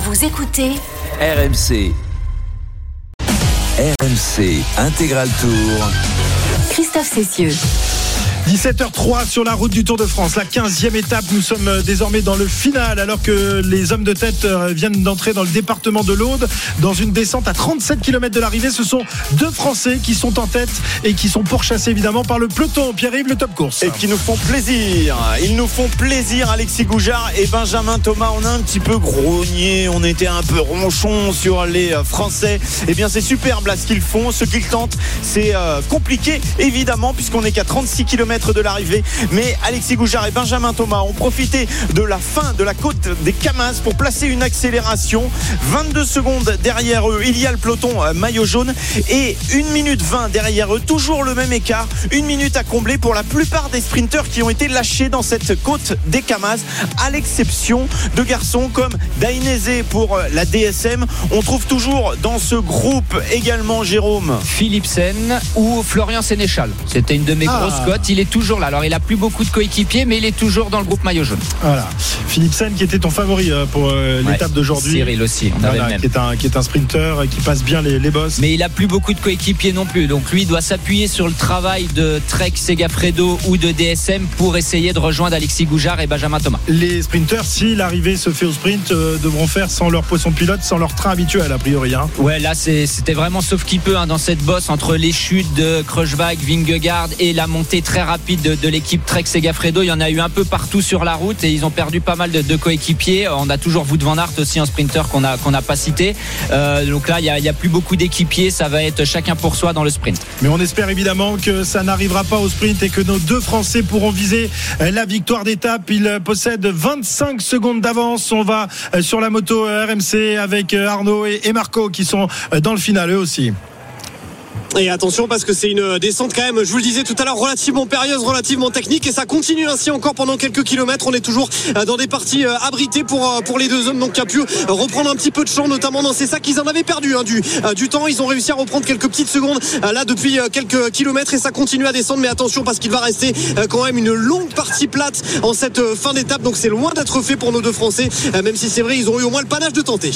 Vous écoutez RMC. RMC Intégral Tour. Christophe Cessieux. 17h03 sur la route du Tour de France, la 15e étape. Nous sommes euh, désormais dans le final alors que les hommes de tête euh, viennent d'entrer dans le département de l'Aude dans une descente à 37 km de l'arrivée. Ce sont deux Français qui sont en tête et qui sont pourchassés évidemment par le peloton. Pierre-Yves, le top course. Et qui nous font plaisir. Ils nous font plaisir, Alexis Goujard et Benjamin Thomas. On a un petit peu grogné, on était un peu ronchon sur les euh, Français. Eh bien, c'est superbe là ce qu'ils font, ce qu'ils tentent. C'est compliqué évidemment puisqu'on est qu'à 36 km de l'arrivée. Mais Alexis Goujard et Benjamin Thomas ont profité de la fin de la côte des Camas pour placer une accélération. 22 secondes derrière eux, il y a le peloton euh, maillot jaune et 1 minute 20 derrière eux, toujours le même écart. Une minute à combler pour la plupart des sprinteurs qui ont été lâchés dans cette côte des Camas, à l'exception de garçons comme Dainese pour euh, la DSM. On trouve toujours dans ce groupe également Jérôme Philipsen ou Florian Sénéchal. C'était une de mes Ah. grosses cotes. Il est toujours là. Alors il a plus beaucoup de coéquipiers, mais il est toujours dans le groupe maillot jaune. Voilà. Philipsen qui était ton favori euh, pour euh, l'étape Ouais. d'aujourd'hui. Cyril aussi. On Voilà, qui, est un, qui est un sprinter euh, qui passe bien les, les bosses. Mais il a plus beaucoup de coéquipiers non plus. Donc lui doit s'appuyer sur le travail de Trek Segafredo ou de DSM pour essayer de rejoindre Alexis Goujard et Benjamin Thomas. Les sprinters, si l'arrivée se fait au sprint, euh, devront faire sans leur poisson pilote, sans leur train habituel a priori. hein. Ouais, là c'était vraiment sauf qui peut hein, dans cette bosse entre les chutes de Krushbach, Vingegaard et la montée très rapide de, l'équipe Trek Segafredo. Il y en a eu un peu partout sur la route et ils ont perdu pas mal de, coéquipiers. On a toujours Wout van Aert aussi en sprinter qu'on n'a pas cité. Euh, donc là il y a, a plus beaucoup d'équipiers. Ça va être chacun pour soi dans le sprint. Mais on espère évidemment que ça n'arrivera pas au sprint et que nos deux Français pourront viser euh, la victoire d'étape. Ils euh, possèdent 25 secondes d'avance. On va sur la moto RMC avec Arnaud et Marco qui sont dans le final eux aussi. Et attention parce que c'est une descente quand même, je vous le disais tout à l'heure, relativement périlleuse, relativement technique et ça continue ainsi encore pendant quelques kilomètres. On est toujours euh, dans des parties euh, abritées pour, euh, les deux hommes donc qui a pu euh, reprendre un petit peu de champ notamment dans ces sacs. Ils en avaient perdu hein, du, euh, du temps. Ils ont réussi à reprendre quelques petites secondes euh, là depuis euh, quelques kilomètres et ça continue à descendre. Mais attention parce qu'il va rester euh, quand même une longue partie plate en cette euh, fin d'étape. Donc c'est loin d'être fait pour nos deux Français, euh, même si c'est vrai, ils ont eu au moins le panache de tenter.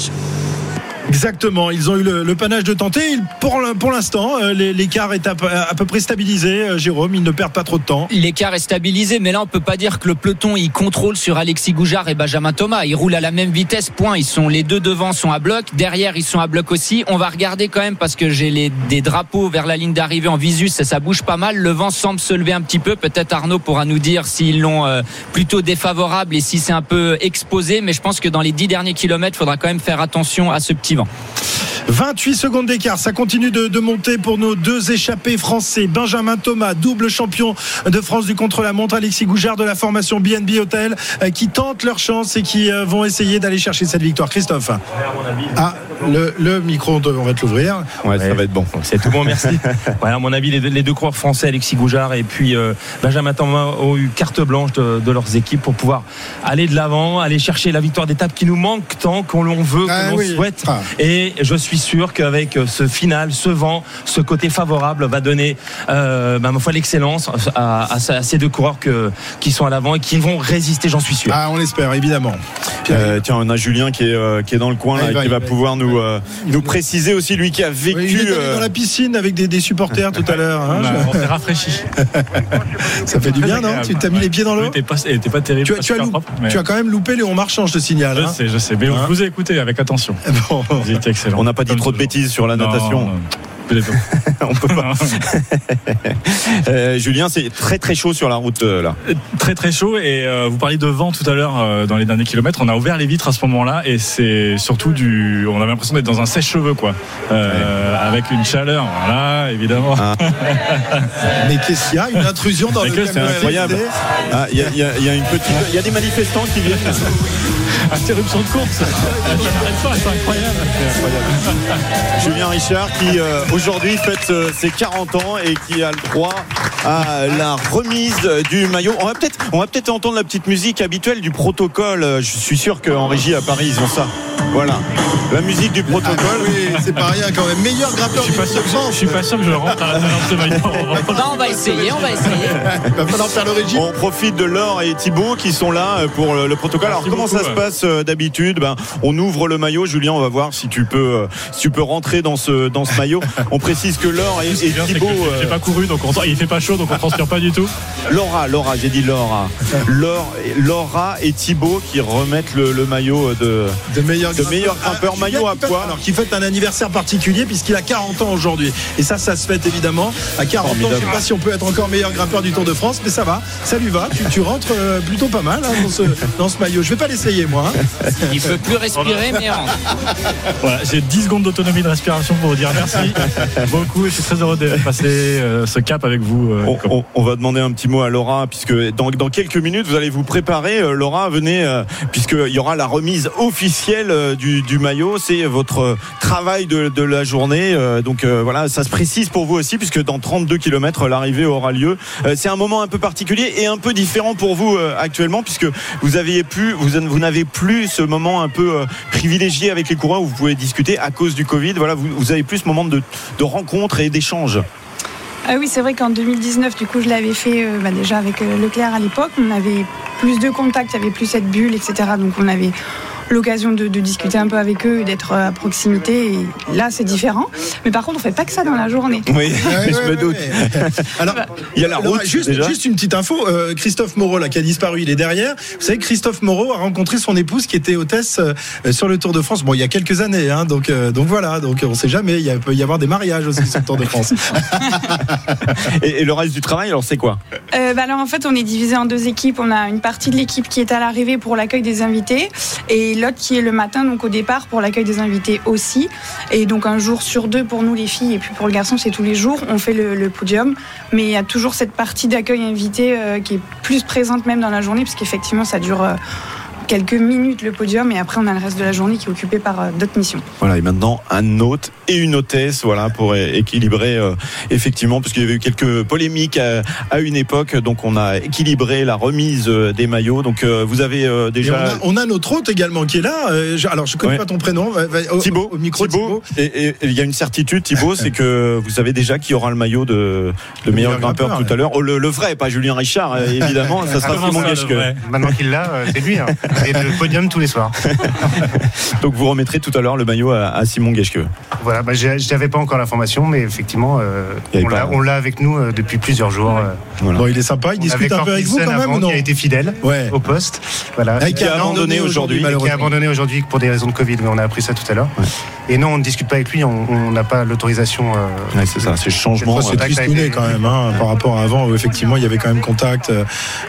Exactement, ils ont eu le, le panache de tenter. Pour, l'instant, euh, l'écart est à, peu- près stabilisé. euh, Jérôme, ils ne perdent pas trop de temps. L'écart est stabilisé, mais là on peut pas dire que le peloton il contrôle sur Alexis Goujard et Benjamin Thomas. Ils roulent à la même vitesse. Point. Ils sont les deux devant sont à bloc. Derrière ils sont à bloc aussi. On va regarder quand même parce que j'ai des drapeaux vers la ligne d'arrivée en visu. Ça, ça bouge pas mal. Le vent semble se lever un petit peu. Peut-être Arnaud pourra nous dire s'ils l'ont euh, plutôt défavorable et si c'est un peu exposé. Mais je pense que dans les dix derniers kilomètres, il faudra quand même faire attention à ce petit vent. 28 secondes d'écart, ça continue de, de monter pour nos deux échappés français. Benjamin Thomas, double champion de France du contre-la-montre, Alexis Goujard de la formation BNB Hotel, euh, qui tentent leur chance et qui euh, vont essayer d'aller chercher cette victoire. Christophe Ah, le, le micro, on va te l'ouvrir. Ouais, ça va être bon. C'est tout bon, merci. Ouais, à mon avis, les deux, les deux coureurs français, Alexis Goujard et puis euh, Benjamin Thomas, ont eu carte blanche de, de leurs équipes pour pouvoir aller de l'avant, aller chercher la victoire d'étape qui nous manque tant qu'on l'on veut, Ah qu'on oui. souhaite. Ah. Et je suis sûr qu'avec ce final, ce vent, ce côté favorable va donner, euh, bah, ma foi, l'excellence à, à- à ces deux coureurs que, qui sont à l'avant et qui vont résister, j'en suis sûr. Ah, on l'espère, évidemment. Euh, tiens, on a Julien qui est, euh, qui est dans le coin Ah, là, et va- qui va va- pouvoir nous, euh, nous préciser aussi, lui qui a vécu. Oui, il est allé euh, dans la piscine avec des, des supporters tout à l'heure. hein, On s'est rafraîchi. Ça fait du bien, non? Tu t'as mis les pieds dans l'eau? T'es pas, pas terrible. tu as, pas tu, as super loup- propre, mais tu as quand même loupé Léon Marchand, je te signale. Je hein. sais, je sais. Mais Hein? je vous ai écouté avec attention. Bon. Excellent. on n'a pas dit Comme trop de toujours. bêtises sur la Non, natation. non, peut-être pas. on peut pas. Euh, Julien, c'est très très chaud sur la route euh, là. Très très chaud et euh, vous parliez de vent tout à l'heure euh, dans les derniers kilomètres. On a ouvert les vitres à ce moment-là et c'est surtout du. On avait l'impression d'être dans un sèche-cheveux quoi, Euh, avec une chaleur. Voilà, évidemment. Ah. Mais qu'est-ce qu'il y a? Une intrusion dans Mais le c'est incroyable. Ah, Il y, a- il y a- il y a une petite, il y a des manifestants qui viennent. Interruption de course. C'est incroyable. Julien Richard qui euh, aujourd'hui fête euh, ses 40 ans et qui a le droit à la remise du maillot. On va peut-être on va peut-être entendre la petite musique habituelle du protocole. Euh, Je suis sûr qu'en régie à Paris ils ont ça. Voilà. La musique du protocole. Ah oui, c'est pas rien quand même. Meilleur du pas sûr que je, suis pas sûr que je rentre à la fin de ce maillot. Non, on va essayer, on va essayer. Il va falloir faire le régime. On profite de Laure et Thibaut qui sont là euh, pour le, le protocole. Alors Merci comment beaucoup, ça se passe euh, d'habitude? Ben, On ouvre le maillot. Julien, on va voir si tu peux, euh, si tu peux rentrer dans ce, dans ce maillot. On précise que Laure et, et Thibaut... j'ai- euh, pas couru, donc on, il fait pas chaud, donc on transpire pas du tout. Laura, Laura, j'ai dit Laura. Laure, Laura et Thibaut qui remettent le, le maillot de. de meilleur De meilleur grimpeur, Julien maillot à poids. Alors qui fête un anniversaire particulier puisqu'il a 40 ans aujourd'hui. Et ça, ça se fête évidemment. À 40 ans, je Formidable. sais pas si on peut être encore meilleur grimpeur du Tour de France, mais ça va, ça lui va. Tu, tu rentres euh, plutôt pas mal hein, dans, ce, dans ce maillot. Je vais pas l'essayer moi. hein. Il peut plus respirer, mais. Voilà, j'ai 10 secondes d'autonomie de respiration pour vous dire merci beaucoup et je suis très heureux de passer euh, ce cap avec vous. euh, On, Nico. on- on va demander un petit mot à Laura puisque dans, dans quelques minutes vous allez vous préparer. Euh, Laura, venez euh, puisqu'il y aura la remise officielle euh, du, du maillot. C'est votre euh, travail de, la journée. Euh, Donc euh, voilà, ça se précise pour vous aussi puisque dans 32 km l'arrivée aura lieu. Euh, C'est un moment un peu particulier et un peu différent pour vous euh, actuellement puisque vous vous, n'avez plus ce moment un peu euh, privilégié avec les coureurs où vous pouvez discuter à cause du Covid. Voilà, vous, vous avez plus ce moment de, rencontre et d'échange. Ah oui, c'est vrai qu'en 2019, du coup, je l'avais fait euh, bah, déjà avec euh, Leclerc à l'époque. On avait plus de contacts, il y avait plus cette bulle, etc. Donc on avait l'occasion de, de discuter un peu avec eux et d'être euh, à proximité. Et là, c'est différent. Mais par contre, on fait pas que ça dans la journée. Oui, je me doute. Alors, Il y a la route juste, déjà. juste une petite info. euh, Christophe Moreau, là, qui a disparu, il est derrière. Vous savez, Christophe Moreau a rencontré son épouse qui était hôtesse euh, sur le Tour de France. Bon, il y a quelques années, hein, donc, euh, donc voilà. Donc on sait jamais. Il y a- peut y avoir des mariages aussi sur le Tour de France. Et, et le reste du travail, alors c'est quoi? Euh, bah alors en fait, on est divisé en deux équipes. On a une partie de l'équipe qui est à l'arrivée pour l'accueil des invités et l'autre qui est le matin, donc au départ pour l'accueil des invités aussi. Et donc un jour sur deux pour nous les filles et puis pour le garçon, c'est tous les jours. On fait le, podium, mais il y a toujours cette partie d'accueil invité euh, qui est plus présente même dans la journée, parce qu'effectivement, ça dure. euh, quelques minutes le podium et après on a le reste de la journée qui est occupé par euh, d'autres missions. Voilà, et maintenant un hôte et une hôtesse, voilà, pour équilibrer euh, effectivement, parce qu'il y avait eu quelques polémiques à, à une époque, donc on a équilibré la remise euh, des maillots. Donc euh, vous avez euh, on, déjà a, on a notre hôte également qui est là. Euh, je- alors je connais Ouais. pas ton prénom. Va- va- au, Thibaut, au micro, Thibaut. Thibaut. Et il y a une certitude, Thibaut, c'est que vous savez déjà qui aura le maillot de, de meilleur meilleur grimpeur grimpeur, tout à l'heure. Oh, le, le vrai, pas Julien Richard, évidemment, ça sera Simon Maintenant qu'il l'a, c'est lui. Hein. Et le podium tous les soirs. Donc vous remettrez tout à l'heure le maillot à, à Simon Geschke. Voilà, bah, j'ai- j'avais pas encore l'information, mais effectivement, euh, l'a- on l'a avec nous euh, depuis plusieurs jours. euh. Voilà. Bon, il est sympa. Il On discute un peu avec vous quand même avant, non Qui a été fidèle Ouais. au poste. Voilà. Ah, Qui a abandonné aujourd'hui. qui a abandonné aujourd'hui pour des raisons de Covid, mais on a appris ça tout à l'heure. Et non, on ne discute pas avec lui, on n'a pas l'autorisation. euh, Ouais, c'est ça, c'est changement. Cette C'est euh, Contact tristouné quand même hein, par rapport à avant où effectivement il y avait quand même contact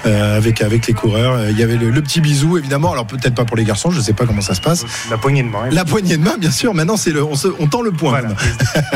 euh, avec avec les coureurs. Il y avait le, le petit bisou évidemment. Alors peut-être pas pour les garçons, je sais pas comment ça se passe. La poignée de main. La poignée de main, bien sûr. Maintenant c'est le on, se- on tend le poing. Voilà. même.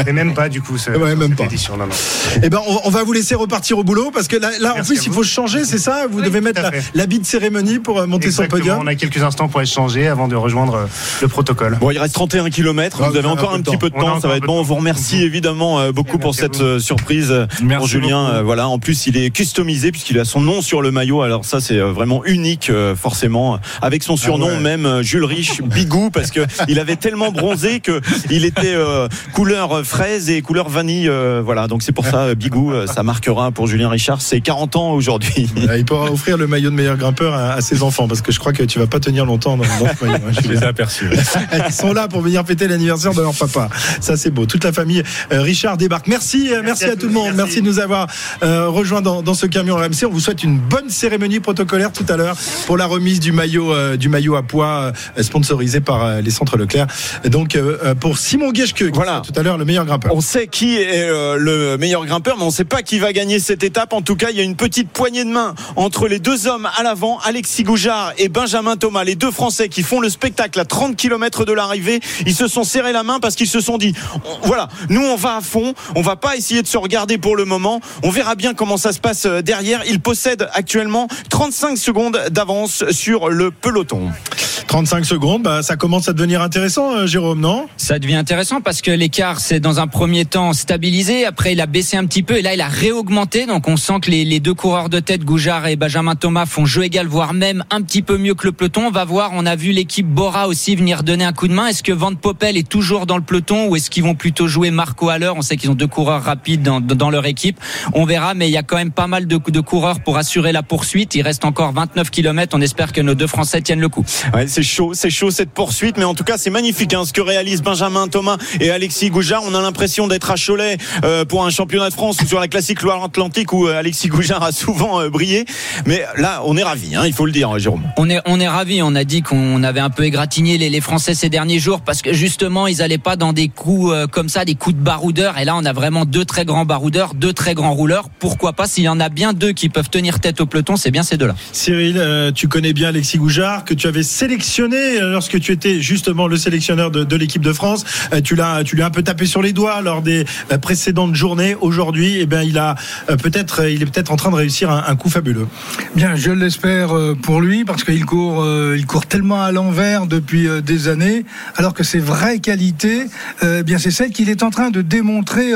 Mais même pas du coup. ce- Ouais, même cette pas. édition, non, non. Eh ben on, on va vous laisser repartir au boulot parce que là, là en plus il faut changer, c'est ça Vous Oui, devez mettre l'habit de cérémonie pour euh, monter sur le Exactement, podium. On a quelques instants pour échanger avant de rejoindre euh, le protocole. Bon, il reste 31 km. Ah, vous avez encore un petit peu de temps. Ça va être bon. On vous remercie évidemment euh, beaucoup pour cette surprise Merci pour Julien. Voilà. En plus, il est customisé puisqu'il a son nom sur le maillot. Alors ça, c'est vraiment unique, forcément, avec son surnom ouais. même Jules Riche Bigou parce que il avait tellement bronzé que il était euh, couleur fraise et couleur vanille. euh, voilà. Donc c'est pour ça Bigou, ça marquera pour Julien Richard. C'est 40 ans aujourd'hui. Euh, Il pourra offrir le maillot de meilleur grimpeur à, à ses enfants parce que je crois que tu vas pas tenir longtemps dans, dans ce maillot. hein, Je les ai aperçus. Ils sont là pour venir fêter l'anniversaire de leur papa. Ça, c'est beau. Toute la famille. euh, Richard débarque. Merci, euh, merci, à à, tout le monde. Merci, merci. de nous avoir euh, rejoints dans, dans ce camion RMC. On vous souhaite une bonne cérémonie protocolaire tout à l'heure pour la remise du maillot, euh, du maillot à poids euh, sponsorisé par euh, les centres Leclerc. Donc, pour Simon Gueschke, qui Voilà. tout à l'heure le meilleur grimpeur. On sait qui est euh, le meilleur grimpeur, mais on ne sait pas qui va gagner cette étape. En tout cas, il y a une petite poignée de main entre les deux hommes à l'avant, Alexis Goujard et Benjamin Thomas, les deux Français qui font le spectacle à 30 km de l'arrivée. Ils se sont serrés la main parce qu'ils se sont dit, voilà, nous on va à fond, on va pas essayer de se regarder pour le moment. On verra bien comment ça se passe euh, derrière. Ils possèdent actuellement 35 secondes d'avance sur le peloton. 35 secondes, bah, ça commence à devenir intéressant, euh, Jérôme, non? Ça devient intéressant parce que l'écart s'est dans un premier temps stabilisé, après il a baissé un petit peu et là il a réaugmenté. Donc on sent que les, les deux coureurs de tête, Goujard et Benjamin Thomas, font jeu égal, voire même un petit peu mieux que le peloton. On va voir, on a vu l'équipe Bora aussi venir donner un coup de main. Est-ce que Van Poppel est toujours dans le peloton ou est-ce qu'ils vont plutôt jouer Marco Haller? On sait qu'ils ont deux coureurs rapides dans, dans leur équipe. On verra, mais il y a quand même pas mal de, de coureurs pour assurer la poursuite. Il reste encore 29 km. On espère que nos deux Français tiennent le coup. Ouais, c'est chaud, c'est chaud cette poursuite, mais en tout cas c'est magnifique hein, ce que réalisent Benjamin Thomas et Alexis Goujard. On a l'impression d'être à Cholet euh, pour un championnat de France ou sur la classique Loire-Atlantique où euh, Alexis Goujard a souvent euh, brillé. Mais là, on est ravis, hein, il faut le dire, Jérôme. On est, on est ravis. On a dit qu'on avait un peu égratigné les, les Français ces derniers jours parce que justement ils allaient pas dans des coups euh, comme ça, des coups de baroudeur. Et là, on a vraiment deux très grands baroudeurs, deux très grands rouleurs. Pourquoi pas? S'il y en a bien deux qui peuvent tenir tête au peloton, c'est bien ces deux-là. Cyril, euh, tu connais bien Alexis Goujard, que tu avais sélectionné euh, lorsque tu étais justement le sélectionneur de, l'équipe de France. Euh, tu l'as, tu lui un peu tapé sur les doigts lors des euh, précédentes journées. Aujourd'hui, eh ben, il a peut-être, il est peut-être en train de réussir un, coup fabuleux. Bien, je l'espère pour lui parce qu'il court, il court tellement à l'envers depuis des années, alors que ses vraies qualités, bien c'est celle qu'il est en train de démontrer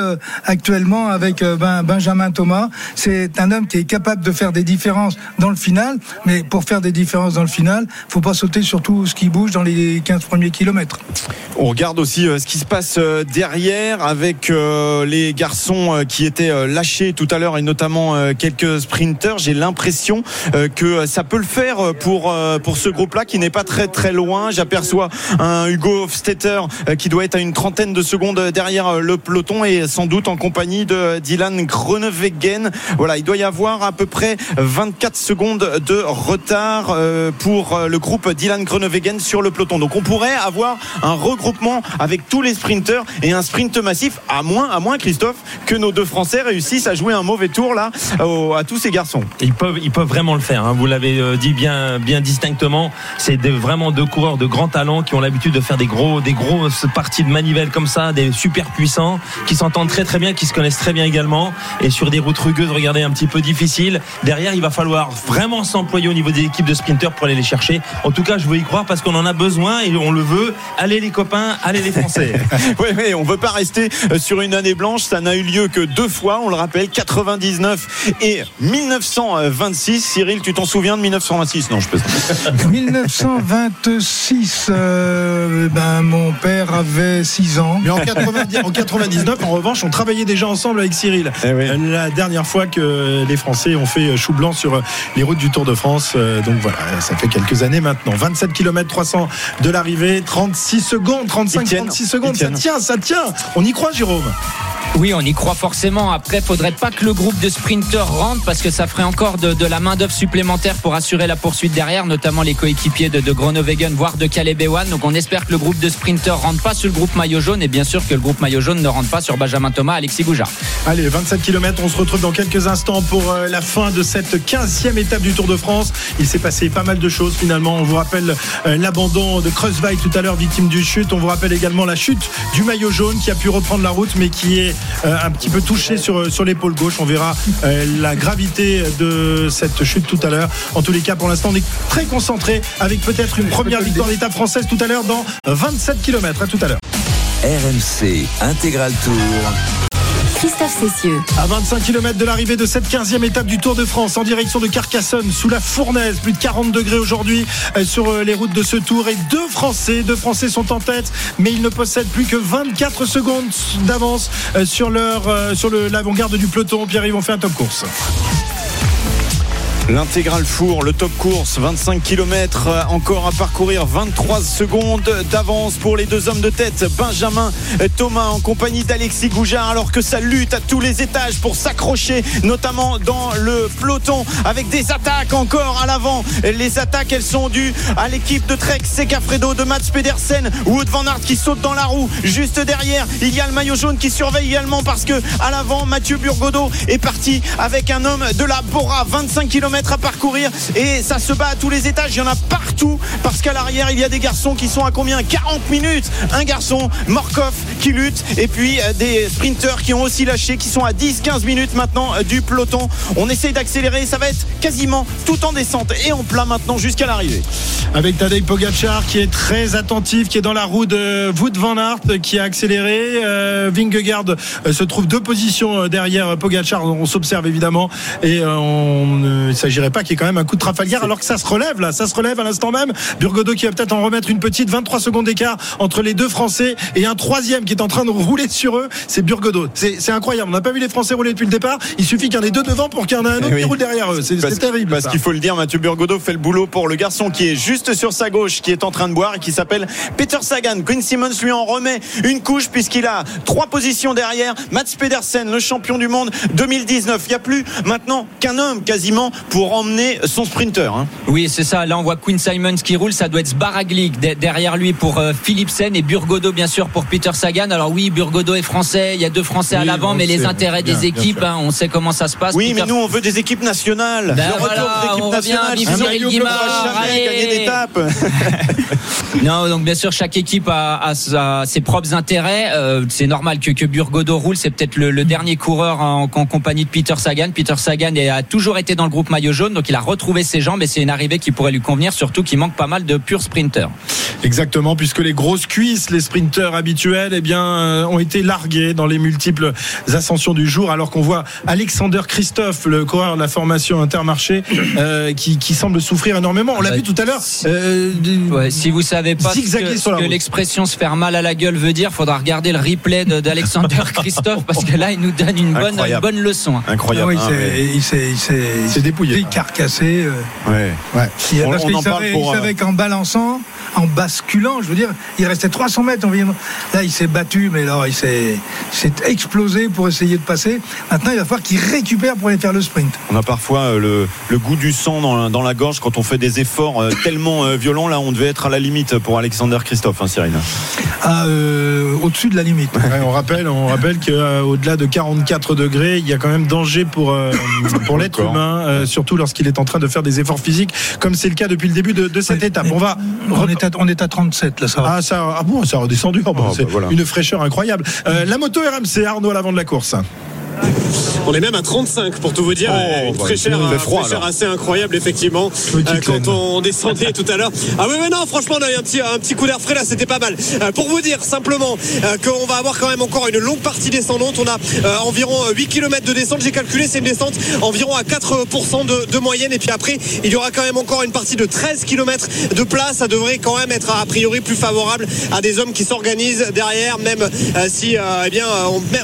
actuellement avec ben- Benjamin Thomas. C'est un homme qui est capable de faire des différences dans le final, mais pour faire des différences dans le final, faut pas sauter sur tout ce qui bouge dans les 15 premiers kilomètres. On regarde aussi euh, ce qui se passe euh, derrière avec euh, les garçons qui étaient lâchés tout à l'heure et notamment quelques sprinters. J'ai l'impression que ça peut le faire pour pour ce groupe-là qui n'est pas très très loin. J'aperçois un Hugo Hofstetter qui doit être à une trentaine de secondes derrière le peloton et sans doute en compagnie de Dylan Groenewegen. Voilà, il doit y avoir à peu près 24 secondes de retard pour le groupe Dylan Groenewegen sur le peloton. Donc on pourrait avoir un regroupement avec tous les sprinteurs et un sprint massif à moins à moins Christophe que nos deux Français réussissent à jouer un mauvais tour là à tous ces garçons. Ils peuvent, ils peuvent vraiment le faire. hein. Vous l'avez euh, dit bien, bien distinctement. C'est vraiment deux coureurs de grand talent qui ont l'habitude de faire des gros, des grosses parties de manivelle comme ça, des super puissants, qui s'entendent très très bien, qui se connaissent très bien également. Et sur des routes rugueuses, regardez, un petit peu difficiles. Derrière, il va falloir vraiment s'employer au niveau des équipes de sprinteurs pour aller les chercher. En tout cas, je veux y croire parce qu'on en a besoin et on le veut. Allez les copains, allez les Français. oui, mais on veut pas rester euh, sur une année blanche. Ça n'a eu lieu que deux fois, on le rappelle, 99 et 1926. Cyril, tu t'en souviens de 1926 Non, je peux. 1926, euh, ben, mon père avait 6 ans. Mais en, 90 en 99, en revanche, on travaillait déjà ensemble avec Cyril. Eh oui. Euh, La dernière fois que les Français ont fait chou blanc sur les routes du Tour de France. Donc voilà, ça fait quelques années maintenant. 27 km 300 de l'arrivée, 36 secondes, 35, Ils tiennent. 36 secondes. Ça tient, ça tient. On y croit, Jérôme. Oui, on y croit forcément. Après, faudrait pas que le groupe de sprinteurs rentre parce que ça ferait encore de, la main d'œuvre supplémentaire pour assurer la poursuite derrière, notamment les coéquipiers de, de Groenewegen, voire de Ewan. Donc, on espère que le groupe de sprinteurs rentre pas sur le groupe maillot jaune et bien sûr que le groupe maillot jaune ne rentre pas sur Benjamin Thomas, Alexis Goujard. Allez, 27 km, on se retrouve dans quelques instants pour euh, la fin de cette 15e étape du Tour de France. Il s'est passé pas mal de choses finalement. On vous rappelle euh, l'abandon de Kreuzweig tout à l'heure, victime d'une chute. On vous rappelle également la chute du maillot jaune qui a pu reprendre la route mais qui est euh, un petit peu touché sur, sur l'épaule gauche. On verra euh, la gravité de cette chute tout à l'heure. En tous les cas, pour l'instant, on est très concentré avec peut-être une première victoire d'étape française tout à l'heure dans 27 km. À tout à l'heure. RMC Intégral Tour. Christophe Cessieux. À 25 km de l'arrivée de cette 15e étape du Tour de France en direction de Carcassonne sous la fournaise, plus de 40 degrés aujourd'hui euh, sur euh, les routes de ce tour et deux Français, deux Français sont en tête mais ils ne possèdent plus que 24 secondes d'avance euh, sur sur l'avant-garde du peloton. Pierre, ils vont faire un top course. L'intégral four, le top course, 25 km encore à parcourir, 23 secondes d'avance pour les deux hommes de tête, Benjamin Thomas en compagnie d'Alexis Goujard, alors que ça lutte à tous les étages pour s'accrocher, notamment dans le peloton, avec des attaques encore à l'avant. Les attaques, elles sont dues à l'équipe de Trek, Secafredo, de Mats Pedersen, Wood Van Aert qui saute dans la roue. Juste derrière, il y a le maillot jaune qui surveille également parce que à l'avant, Mathieu Burgodeau est parti avec un homme de la Bora, 25 km à parcourir et ça se bat à tous les étages. Il y en a partout parce qu'à l'arrière, il y a des garçons qui sont à combien? 40 minutes. Un garçon, Morkov, qui lutte et puis euh, des sprinteurs qui ont aussi lâché, qui sont à 10-15 minutes maintenant euh, du peloton. On essaye d'accélérer. Ça va être quasiment tout en descente et en plat maintenant jusqu'à l'arrivée. Avec Tadej Pogacar qui est très attentif, qui est dans la roue de Wout van Aert, qui a accéléré. Euh, Vingegaard euh, se trouve deux positions derrière Pogacar. On s'observe évidemment et on s'agirait pas qu'il y ait quand même un coup de Trafalgar alors que ça se relève là, ça se relève à l'instant même. Burgodo qui va peut-être en remettre une petite 23 secondes d'écart entre les deux Français et un troisième qui est en train de rouler sur eux. C'est Burgodo. C'est incroyable. On n'a pas vu les Français rouler depuis le départ. Il suffit qu'il y en ait deux devant pour qu'il y en ait un autre oui. qui roule derrière eux. C'est terrible. Parce qu'il faut le dire, Mathieu Burgodo fait le boulot pour le garçon qui est juste sur sa gauche, qui est en train de boire et qui s'appelle Peter Sagan. Quinn Simmons lui en remet une couche puisqu'il a trois positions derrière. Mats Pedersen, le champion du monde 2019. Il n'y a plus maintenant qu'un homme quasiment pour emmener son sprinter. hein. Oui, c'est ça. Là, on voit Quinn Simons qui roule. Ça doit être Sbaraglik de- derrière lui pour euh, Philipsen et Burgodo, bien sûr, pour Peter Sagan. Alors oui, Burgodo est français. Il y a deux Français à l'avant, mais le les intérêts bien, des équipes, hein, on sait comment ça se passe. Oui, Peter- mais nous on veut des équipes nationales. Ben le retour voilà, des équipes nationales. Guimard, gagner. Non, donc bien sûr, chaque équipe a, ses propres intérêts. Euh, c'est normal que, que Burgodo roule. C'est peut-être le, le dernier coureur en, en compagnie de Peter Sagan. Peter Sagan a toujours été dans le groupe maillot jaune, donc il a retrouvé ses jambes et c'est une arrivée qui pourrait lui convenir, surtout qu'il manque pas mal de purs sprinters. Exactement, puisque les grosses cuisses, les sprinteurs habituels, eh bien, euh, ont été largués dans les multiples ascensions du jour, alors qu'on voit Alexander Christophe, le coureur de la formation Intermarché, euh, qui, qui semble souffrir énormément. On l'a Ouais. vu tout à l'heure. euh, Ouais, si vous savez pas ce que, ce l'expression se faire mal à la gueule veut dire, faudra regarder le replay de- d'Alexander Christophe parce que là, il nous donne une bonne, une Incroyable. bonne leçon. hein. Ah Incroyable. oui, hein, c'est- mais- il décarcassé. euh, ouais. il- On- parce on savait, il savait qu'en balançant, en basculant, je veux dire, il restait 300 mètres environ. Là, il s'est battu, mais là, il s'est explosé pour essayer de passer. Maintenant, il va falloir qu'il récupère pour aller faire le sprint. On a parfois euh, le, le goût du sang dans la, dans la gorge quand on fait des efforts euh, tellement euh, violents. Là, on devait être à la limite pour Alexander Christophe, hein, Cyril. Euh, Au-dessus de la limite. Ouais, on rappelle, on rappelle qu'au-delà de 44 degrés, il y a quand même danger pour euh, pour l'être humain, euh, surtout lorsqu'il est en train de faire des efforts physiques, comme c'est le cas depuis le début de, de cette étape. On va On est, à, on est à 37, là, ça va. ah ça ah bon ça a redescendu Ah bon, Ah, c'est bah, voilà. une fraîcheur incroyable. Euh, la moto RMC Arnaud à l'avant de la course. On est même à 35 pour tout vous dire. Oh, une bah, froid, fraîcheur alors. assez incroyable effectivement. Euh, quand on descendait tout à l'heure. Ah oui mais non franchement on a eu un petit, un petit coup d'air frais là c'était pas mal. Euh, pour vous dire simplement euh, qu'on va avoir quand même encore une longue partie descendante. On a euh, environ 8 km de descente. J'ai calculé c'est une descente environ à 4% de, de moyenne. Et puis après il y aura quand même encore une partie de 13 km de place. Ça devrait quand même être a priori plus favorable à des hommes qui s'organisent derrière même euh, si euh, eh bien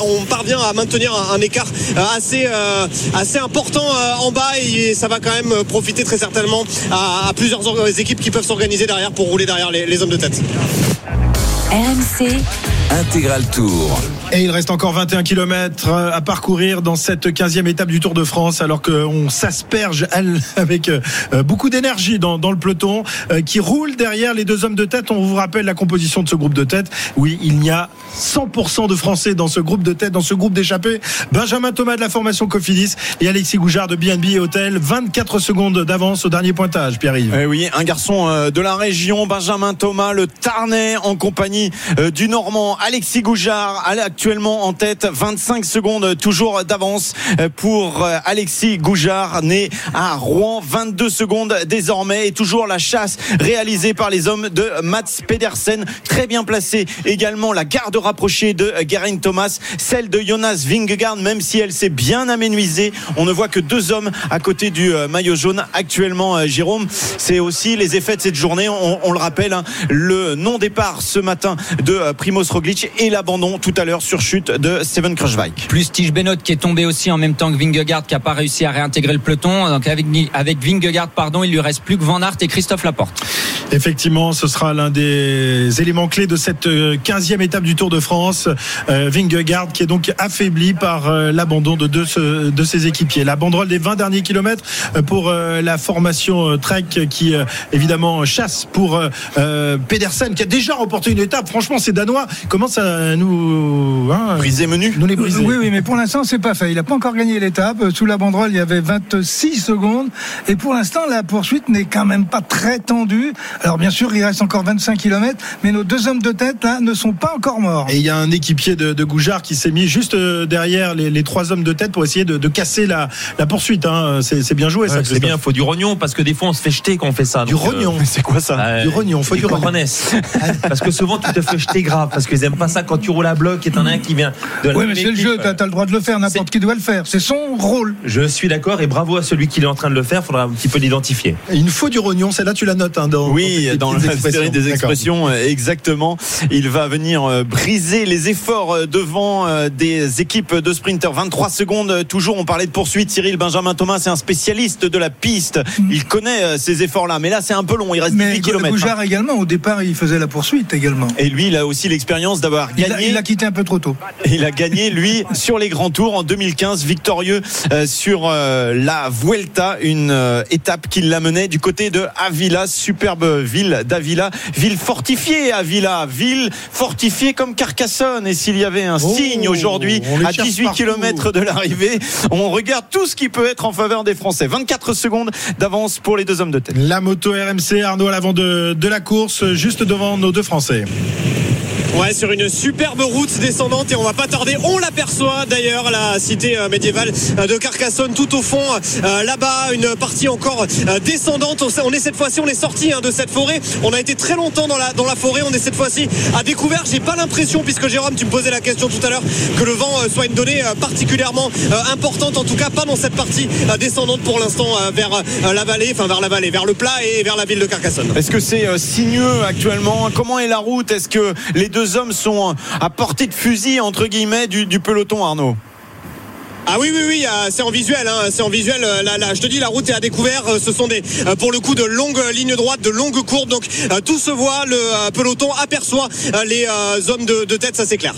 on parvient à maintenir un, un écart euh, assez euh, assez important euh, en bas et ça va quand même profiter très certainement à, à plusieurs équipes qui peuvent s'organiser derrière pour rouler derrière les, les hommes de tête. RMC, Intégral Tour. Et il reste encore 21 km à parcourir dans cette 15e étape du Tour de France, alors qu'on s'asperge elle, avec beaucoup d'énergie dans, dans le peloton, qui roule derrière les deux hommes de tête. On vous rappelle la composition de ce groupe de tête. Oui, il y a 100% de Français dans ce groupe de tête, dans ce groupe d'échappés. Benjamin Thomas de la formation Cofidis et Alexis Goujard de BNB et Hotel. 24 secondes d'avance au dernier pointage, Pierre-Yves. Eh oui, un garçon euh, de la région, Benjamin Thomas, le Tarnais, en compagnie euh, du Normand Alexis Goujard, actuellement en tête, 25 secondes toujours d'avance euh, pour Alexis Goujard, né à Rouen, 22 secondes désormais, et toujours la chasse réalisée par les hommes de Mats Pedersen, très bien placé également la garde rapprochée de euh, Geraint Thomas, celle de Jonas Vingegaard, même si elle s'est bien aménuisée, on ne voit que deux hommes à côté du euh, maillot jaune actuellement, euh, Jérôme. C'est aussi les effets de cette journée. On, on le rappelle, hein, le non-départ ce matin de Primoz Roglic et l'abandon tout à l'heure sur chute de Steven Kruijswijk. Plus Tige Benoît qui est tombé aussi en même temps que Vingegaard qui a pas réussi à réintégrer le peloton. Donc avec, avec Vingegaard, pardon, il lui reste plus que Van Aert et Christophe Laporte. Effectivement, ce sera l'un des éléments clés de cette euh, 15e étape du Tour de France. Euh, Vingegaard qui est donc affaibli par euh, l'abandon de deux de ses équipiers. La banderole des 20 derniers kilomètres euh, pour euh, la formation euh, Trek qui euh, évidemment chasse pour Pedersen qui a déjà remporté une étape. Franchement, ces Danois, comme commence à nous hein, briser menu. Nous les briser. Oui, oui, mais pour l'instant, c'est pas fait. Il n'a pas encore gagné l'étape. Sous la banderole, il y avait 26 secondes. Et pour l'instant, la poursuite n'est quand même pas très tendue. Alors, bien sûr, il reste encore 25 km, mais nos deux hommes de tête, là, ne sont pas encore morts. Et il y a un équipier de, de Goujard qui s'est mis juste euh, derrière les, les, trois hommes de tête pour essayer de, de casser la, la poursuite. Hein. C'est bien joué, ouais, ça. C'est bien, il faut du rognon, parce que des fois, on se fait jeter quand on fait ça. Du rognon, euh, c'est quoi ça euh, Du rognon, faut du, rognon. parce que souvent, tu te fais jeter grave, parce qu'ils aiment pas ça quand tu roules à bloc et t'en as un qui vient de Oui, mais c'est le jeu, t'as as le droit de le faire, n'importe qui doit le faire. C'est son rôle. Je suis d'accord, et bravo à celui qui est en train de le faire, il faudra un petit peu l'identifier. Il faut du rognon, celle-là, tu la notes hein, dans, Oui, dans, dans la série des expressions, euh, exactement. Il va venir euh, briser les efforts euh, devant des équipes de sprinters. 23 secondes, toujours, on parlait de poursuite. Cyril Benjamin Thomas, c'est un spécialiste de la piste. Il connaît ces efforts-là, mais là, c'est un peu long. Il reste mais 10 km. Goujard hein. également, au départ, il faisait la poursuite également. Et lui, il a aussi l'expérience d'avoir gagné. Il a, il a, quitté un peu trop tôt. Il a gagné, lui, sur les grands tours en 2015, victorieux euh, sur euh, la Vuelta, une euh, étape qui l'amenait du côté de Avila, superbe ville d'Avila, ville fortifiée Avila, ville fortifiée comme Carcassonne. Et s'il y avait un oh, signe aujourd'hui à 18 km de l'arrivée, on regarde tout ce qui peut être en faveur des Français. 24 secondes d'avance pour les deux hommes de tête. La moto RMC, Arnaud à l'avant de, de la course, juste devant nos deux Français. Ouais, sur une superbe route descendante et on va pas tarder. On l'aperçoit d'ailleurs, la cité médiévale de Carcassonne, tout au fond, euh, là-bas, une partie encore euh, descendante. On est cette fois-ci, on est sorti hein, de cette forêt. On a été très longtemps dans la, dans la forêt. On est cette fois-ci à découvert. J'ai pas l'impression, puisque Jérôme, tu me posais la question tout à l'heure, que le vent euh, soit une donnée particulièrement importante. En tout cas, pas dans cette partie descendante pour l'instant vers la vallée, enfin vers la vallée, vers le plat et vers la ville de Carcassonne. Est-ce que c'est sinueux actuellement? Comment est la route? Est-ce que les deux hommes sont à portée de fusil entre guillemets du, peloton Arnaud. Ah oui oui oui c'est en visuel hein, c'est en visuel là, là, je te dis la route est à découvert ce sont des pour le coup de longues lignes droites de longues courbes donc tout se voit le peloton aperçoit les hommes de tête ça c'est clair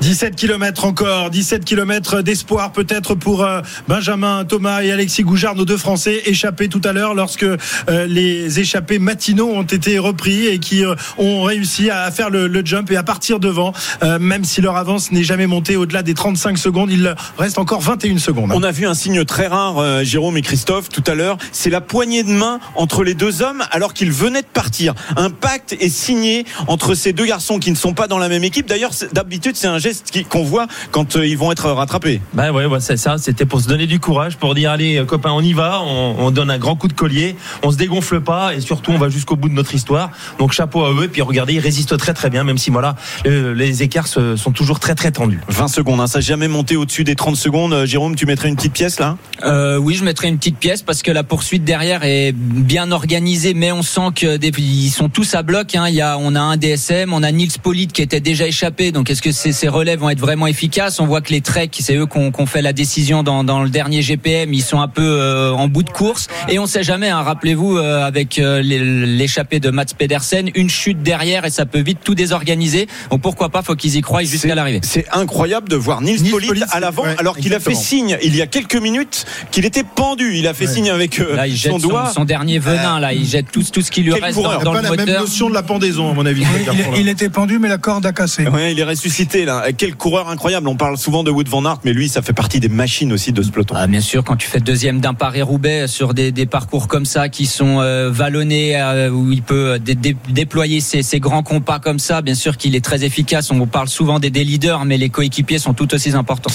17 km encore, 17 km d'espoir peut-être pour euh, Benjamin Thomas et Alexis Goujard, nos deux Français échappés tout à l'heure lorsque euh, les échappés matinaux ont été repris et qui euh, ont réussi à faire le, le, jump et à partir devant, même si leur avance n'est jamais montée au-delà des 35 secondes, il reste encore 21 secondes. On a vu un signe très rare, Jérôme et Christophe, tout à l'heure, c'est la poignée de main entre les deux hommes alors qu'ils venaient de partir. Un pacte est signé entre ces deux garçons qui ne sont pas dans la même équipe. D'ailleurs, d'habitude, c'est un geste qu'on voit quand euh, ils vont être rattrapés. Bah ouais, ouais c'est ça. C'était pour se donner du courage, pour dire allez euh, copains, on y va, on, on, donne un grand coup de collier, on se dégonfle pas et surtout on va jusqu'au bout de notre histoire. Donc chapeau à eux. Et puis regardez, ils résistent très très bien, même si voilà, euh, les écarts sont toujours très très tendus. 20 secondes, hein, ça n'a jamais monté au-dessus des 30 secondes. Jérôme, tu mettrais une petite pièce là? Euh, Oui, je mettrais une petite pièce parce que la poursuite derrière est bien organisée, mais on sent que des, ils sont tous à bloc. Hein. Il y a, on a un DSM, on a Nils Polite qui était déjà échappé. Donc est-ce que ces, relais vont être vraiment efficaces On voit que les Trek, c'est eux qui ont, fait la décision dans, dans, le dernier GPM, ils sont un peu euh, en bout de course. Et on sait jamais. Hein, Rappelez-vous euh, avec euh, l'échappée de Mats Pedersen, une chute derrière et ça peut vite tout désorganiser. Donc pourquoi pas Faut qu'ils y croient jusqu'à l'arrivée. C'est incroyable de voir Nils, Nils Polite à l'avant, ouais, alors qu'il a fait signe il y a quelques minutes qu'il était pendu. Il a fait ouais. signe avec là, il jette son doigt. Son, son dernier venin. Là, il jette tout, tout ce qui lui reste coureur. dans, dans pas le la moteur. même notion de la pendaison, à mon avis. Il, il, était pendu, mais la corde a cassé. Ouais, il est ressuscité là. Quel coureur incroyable. On parle souvent de Wood van Aert, mais lui, ça fait partie des machines aussi de ce peloton. Ah, bien sûr, quand tu fais deuxième d'un Paris-Roubaix sur des, des, parcours comme ça qui sont euh, vallonnés, euh, où il peut dé dé déployer ses, ses, grands compas comme ça, bien sûr qu'il est très efficace. On parle souvent des, des leaders, mais les coéquipiers sont tout aussi importants.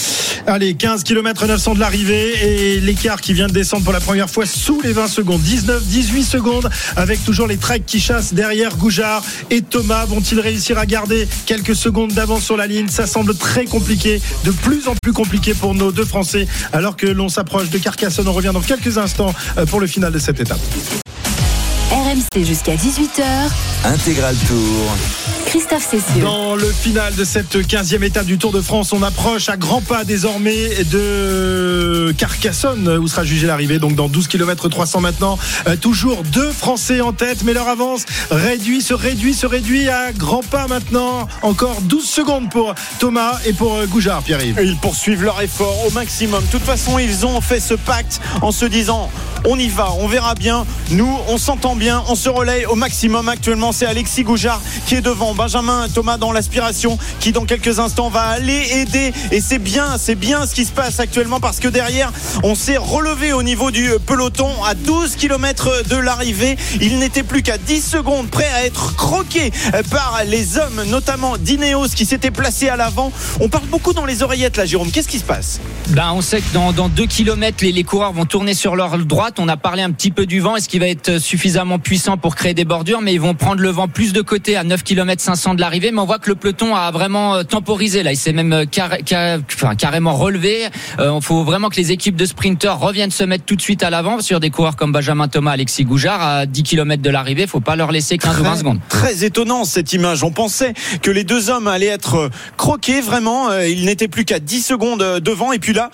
Allez, 15 km 900 de l'arrivée et l'écart qui vient de descendre pour la première fois sous les 20 secondes. 19, 18 secondes avec toujours les treks qui chassent derrière Goujard et Thomas. Vont-ils réussir à garder quelques secondes d'avance sur la ligne? Ça semble très compliqué, de plus en plus compliqué pour nos deux Français alors que l'on s'approche de Carcassonne. On revient dans quelques instants euh, pour le final de cette étape. RMC jusqu'à 18h. Intégral Tour. Christophe Cessieux. Dans le final de cette 15e étape du Tour de France, on approche à grands pas désormais de Carcassonne où sera jugée l'arrivée. Donc dans 12 km 300 maintenant. Euh, toujours deux Français en tête, mais leur avance réduit, se réduit, se réduit à grands pas maintenant. Encore 12 secondes pour Thomas et pour Goujard, Pierre-Yves. Ils poursuivent leur effort au maximum. De toute façon, ils ont fait ce pacte en se disant On y va, on verra bien. Nous, on s'entend bien, on se relaye au maximum. Actuellement, c'est Alexis Goujard qui est devant. Benjamin Thomas dans l'aspiration qui, dans quelques instants, va aller aider. Et c'est bien, c'est bien ce qui se passe actuellement parce que derrière, on s'est relevé au niveau du peloton à 12 km de l'arrivée. Il n'était plus qu'à 10 secondes prêt à être croqué par les hommes, notamment d'Ineos qui s'était placé à l'avant. On parle beaucoup dans les oreillettes là, Jérôme. Qu'est-ce qui se passe? Ben, On sait que dans, dans 2 km, les, coureurs vont tourner sur leur droite. On a parlé un petit peu du vent. Est-ce qu'il va être suffisamment puissant pour créer des bordures? Mais ils vont prendre le vent plus de côté à 9 km 500 de l'arrivée. Mais on voit que le peloton a vraiment temporisé là. Il s'est même enfin, carrément relevé. Il euh, faut vraiment que les équipes de sprinteurs reviennent se mettre tout de suite à l'avant sur des coureurs comme Benjamin Thomas, Alexis Goujard à 10 km de l'arrivée. Faut pas leur laisser 15 très, ou 20 secondes. Très étonnant cette image. On pensait que les deux hommes allaient être croqués vraiment. Euh, Il n'était plus qu'à 10 secondes devant. Et puis là,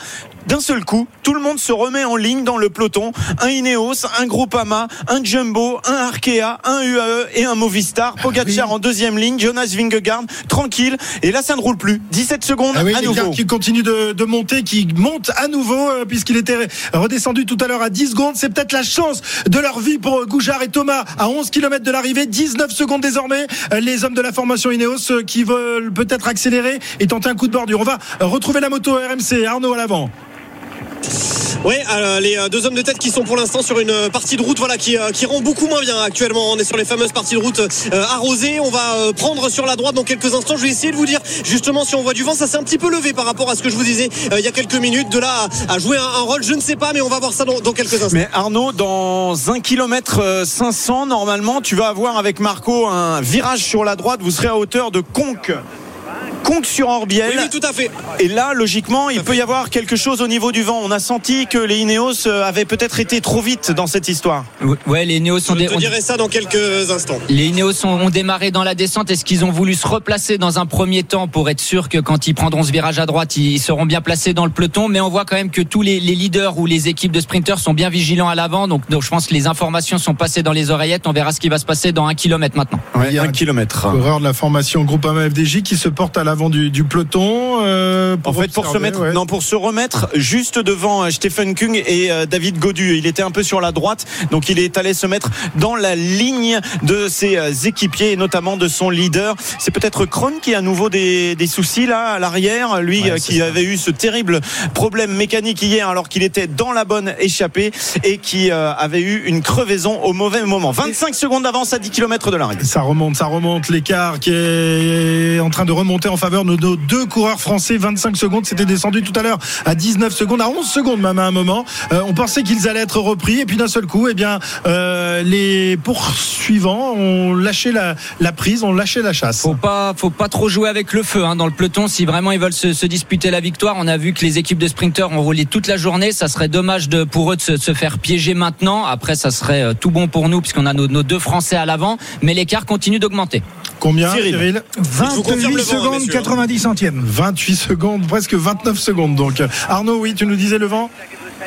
d'un seul coup, tout le monde se remet en ligne dans le peloton. Un Ineos, un Groupama, un Jumbo, un Arkea, un UAE et un Movistar. Pogacar en deuxième ligne, Jonas Vingegaard tranquille. Et là, ça ne roule plus. 17 secondes ah oui, à nouveau. qui continue de, de, monter, qui monte à nouveau euh, puisqu'il était redescendu tout à l'heure à 10 secondes. C'est peut-être la chance de leur vie pour Goujard et Thomas à 11 km de l'arrivée. 19 secondes désormais. Les hommes de la formation Ineos euh, qui veulent peut-être accélérer et tenter un coup de bordure. On va retrouver la moto RMC. Arnaud à l'avant. Oui, euh, les deux hommes de tête qui sont pour l'instant sur une partie de route voilà, qui, euh, qui rend beaucoup moins bien actuellement. On est sur les fameuses parties de route euh, arrosées. On va euh, prendre sur la droite dans quelques instants. Je vais essayer de vous dire justement si on voit du vent. Ça s'est un petit peu levé par rapport à ce que je vous disais il y a quelques minutes. De là à, jouer un, rôle, je ne sais pas, mais on va voir ça dans, dans quelques instants. Mais Arnaud, dans 1 km 500, normalement, tu vas avoir avec Marco un virage sur la droite. Vous serez à hauteur de Conques. Conques sur Orbiel. Oui, oui, tout à fait. Et là, logiquement, il peut y avoir quelque chose au niveau du vent. On a senti que les Ineos avaient peut-être été trop vite dans cette histoire. Ouais, les Ineos ont. Je te dirai ça dans quelques instants. Les Ineos ont, ont démarré dans la descente. Est-ce qu'ils ont voulu se replacer dans un premier temps pour être sûr que quand ils prendront ce virage à droite, ils seront bien placés dans le peloton? Mais on voit quand même que tous les, les leaders ou les équipes de sprinteurs sont bien vigilants à l'avant. Donc, donc, je pense que les informations sont passées dans les oreillettes. On verra ce qui va se passer dans un kilomètre maintenant. Ouais, il y a un kilomètre. Coureur de la formation Groupama FDJ qui se porte à l'avant du, du, peloton. Euh, pour en fait, pour se mettre, ouais. non, pour se remettre juste devant Stephen Kung et euh, David Godu. Il était un peu sur la droite, donc il est allé se mettre dans la ligne de ses euh, équipiers et notamment de son leader. C'est peut-être Kron qui a à nouveau des, des, soucis là à l'arrière, lui ouais, qui ça. avait eu ce terrible problème mécanique hier alors qu'il était dans la bonne échappée et qui euh, avait eu une crevaison au mauvais moment. 25 secondes d'avance à 10 km de l'arrivée. Ça remonte, ça remonte. L'écart qui est en train de remonter en faveur de nos deux coureurs français. 25 secondes c'était descendu tout à l'heure à 19 secondes à 11 secondes même à un moment. Euh, on pensait qu'ils allaient être repris et puis d'un seul coup eh bien euh, les poursuivants ont lâché la, la, prise ont lâché la chasse. Faut pas faut pas trop jouer avec le feu hein, dans le peloton. Si vraiment ils veulent se, se, disputer la victoire on a vu que les équipes de sprinteurs ont roulé toute la journée. Ça serait dommage de, pour eux de se, se faire piéger maintenant. Après ça serait euh, tout bon pour nous puisqu'on a nos, nos, deux français à l'avant. Mais l'écart continue d'augmenter. Combien, Cyril, Cyril 28 secondes, 90 centièmes. 28 secondes, presque 29 secondes. Donc, Arnaud, oui, tu nous disais le vent?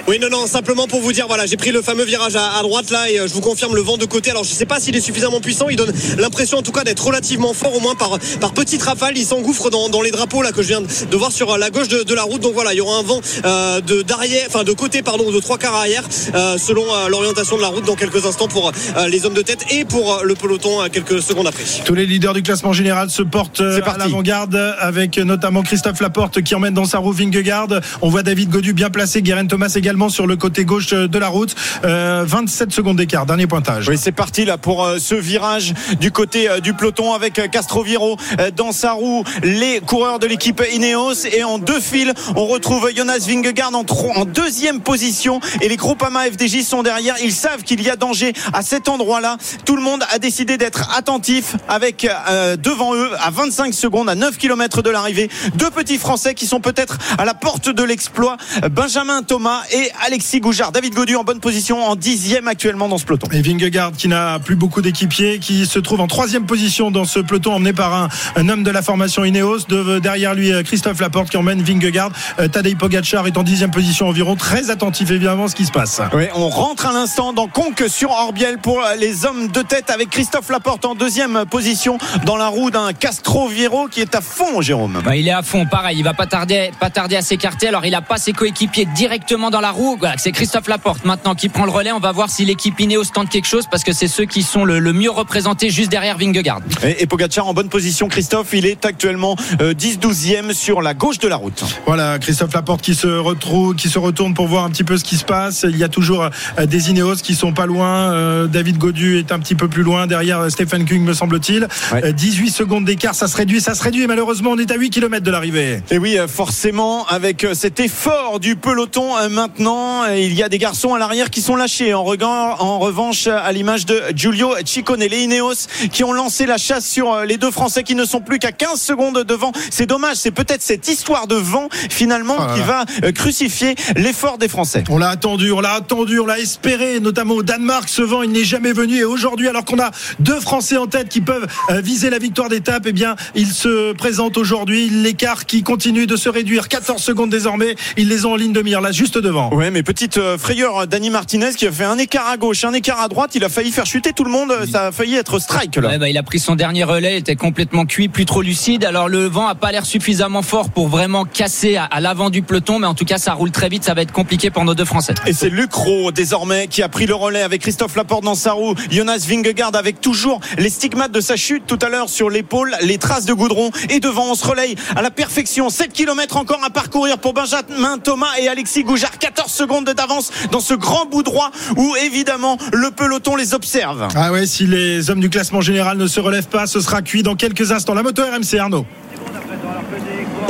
Oui, non, non, simplement pour vous dire, voilà, j'ai pris le fameux virage à, à, droite là et euh, je vous confirme le vent de côté. Alors, je sais pas s'il est suffisamment puissant. Il donne l'impression, en tout cas, d'être relativement fort, au moins par, par petites rafales. Il s'engouffre dans, dans, les drapeaux là que je viens de voir sur la gauche de, de la route. Donc voilà, il y aura un vent euh, de d'arrière, enfin de côté, pardon, de trois quarts arrière, euh, selon l'orientation de la route dans quelques instants pour les hommes de tête et pour le peloton quelques secondes après. Tous les leaders du classement général se portent à l'avant-garde avec notamment Christophe Laporte qui emmène dans sa roue Vingegaard. On voit David Godu bien placé, Guérin Thomas également sur le côté gauche de la route. Euh, 27 secondes d'écart, dernier pointage. Oui, c'est parti là pour euh, ce virage du côté euh, du peloton avec Castroviro euh, dans sa roue. Les coureurs de l'équipe Ineos et en deux fils, on retrouve Jonas Vingegaard en, deuxième position et les Groupama FDJ sont derrière. Ils savent qu'il y a danger à cet endroit-là. Tout le monde a décidé d'être attentif avec euh, devant eux à 25 secondes, à 9 km de l'arrivée, deux petits Français qui sont peut-être à la porte de l'exploit. Benjamin Thomas et Alexis Goujard. David Godu en bonne position, en dixième actuellement dans ce peloton. Et Vingegaard qui n'a plus beaucoup d'équipiers, qui se trouve en troisième position dans ce peloton emmené par un, un homme de la formation Ineos. De, derrière lui, Christophe Laporte qui emmène Vingegaard. Euh, Tadej Pogacar est en dixième position environ. Très attentif évidemment à ce qui se passe. Oui, on rentre à l'instant dans Conques sur Orbiel pour les hommes de tête avec Christophe Laporte en deuxième position dans la roue d'un Castro Viro qui est à fond, Jérôme. Bah, il est à fond, pareil. Il va pas tarder, pas tarder à s'écarter. Alors il a pas ses coéquipiers directement dans la la roue. Voilà, c'est Christophe Laporte maintenant qui prend le relais. On va voir si l'équipe Ineos tente quelque chose parce que c'est ceux qui sont le, le mieux représentés juste derrière Vingegaard. Et, et Pogacar en bonne position. Christophe, il est actuellement euh, 10-12e sur la gauche de la route. Voilà, Christophe Laporte qui se retrouve, qui se retourne pour voir un petit peu ce qui se passe. Il y a toujours euh, des Ineos qui sont pas loin. Euh, David Godu est un petit peu plus loin derrière euh, Stephen King, me semble-t-il. Ouais. Euh, 18 secondes d'écart, ça se réduit, ça se réduit. Et malheureusement, on est à 8 km de l'arrivée. Et oui, euh, forcément, avec euh, cet effort du peloton euh, maintenant, euh, il y a des garçons à l'arrière qui sont lâchés. En, regard, en revanche, à l'image de Giulio Ciccone, les Ineos qui ont lancé la chasse sur euh, les deux Français qui ne sont plus qu'à 15 secondes devant. C'est dommage, c'est peut-être cette histoire de vent finalement là qui va euh, crucifier l'effort des Français. On l'a attendu, on l'a attendu, on l'a espéré, notamment au Danemark. Ce vent, il n'est jamais venu. Et aujourd'hui, alors qu'on a deux Français en tête qui peuvent viser la victoire d'étape, eh bien, il se présente aujourd'hui. L'écart qui continue de se réduire. 14 secondes désormais. Ils les ont en ligne de mire, là, juste devant. Ouais, mais petite euh, frayeur, euh, Dani Martinez qui a fait un écart à gauche, un écart à droite. Il a failli faire chuter tout le monde. euh, Ça a failli être strike là. Ouais, bah, il a pris son dernier relais, il était complètement cuit, plus trop lucide. Alors le vent a pas l'air suffisamment fort pour vraiment casser à, à l'avant du peloton, mais en tout cas ça roule très vite, ça va être compliqué pour nos deux Français. Et c'est Luc Rowe désormais qui a pris le relais avec Christophe Laporte dans sa roue. Jonas Vingegaard avec toujours les stigmates de sa chute tout à l'heure sur l'épaule, les traces de goudron. Et devant, on se relaye à la perfection. 7 km encore à parcourir pour Benjamin Thomas et Alexis Goujard. 14 secondes d'avance dans ce grand bout droit où évidemment le peloton les observe. Ah ouais, si les hommes du classement général ne se relèvent pas, ce sera cuit dans quelques instants. La moto RMC, Arnaud.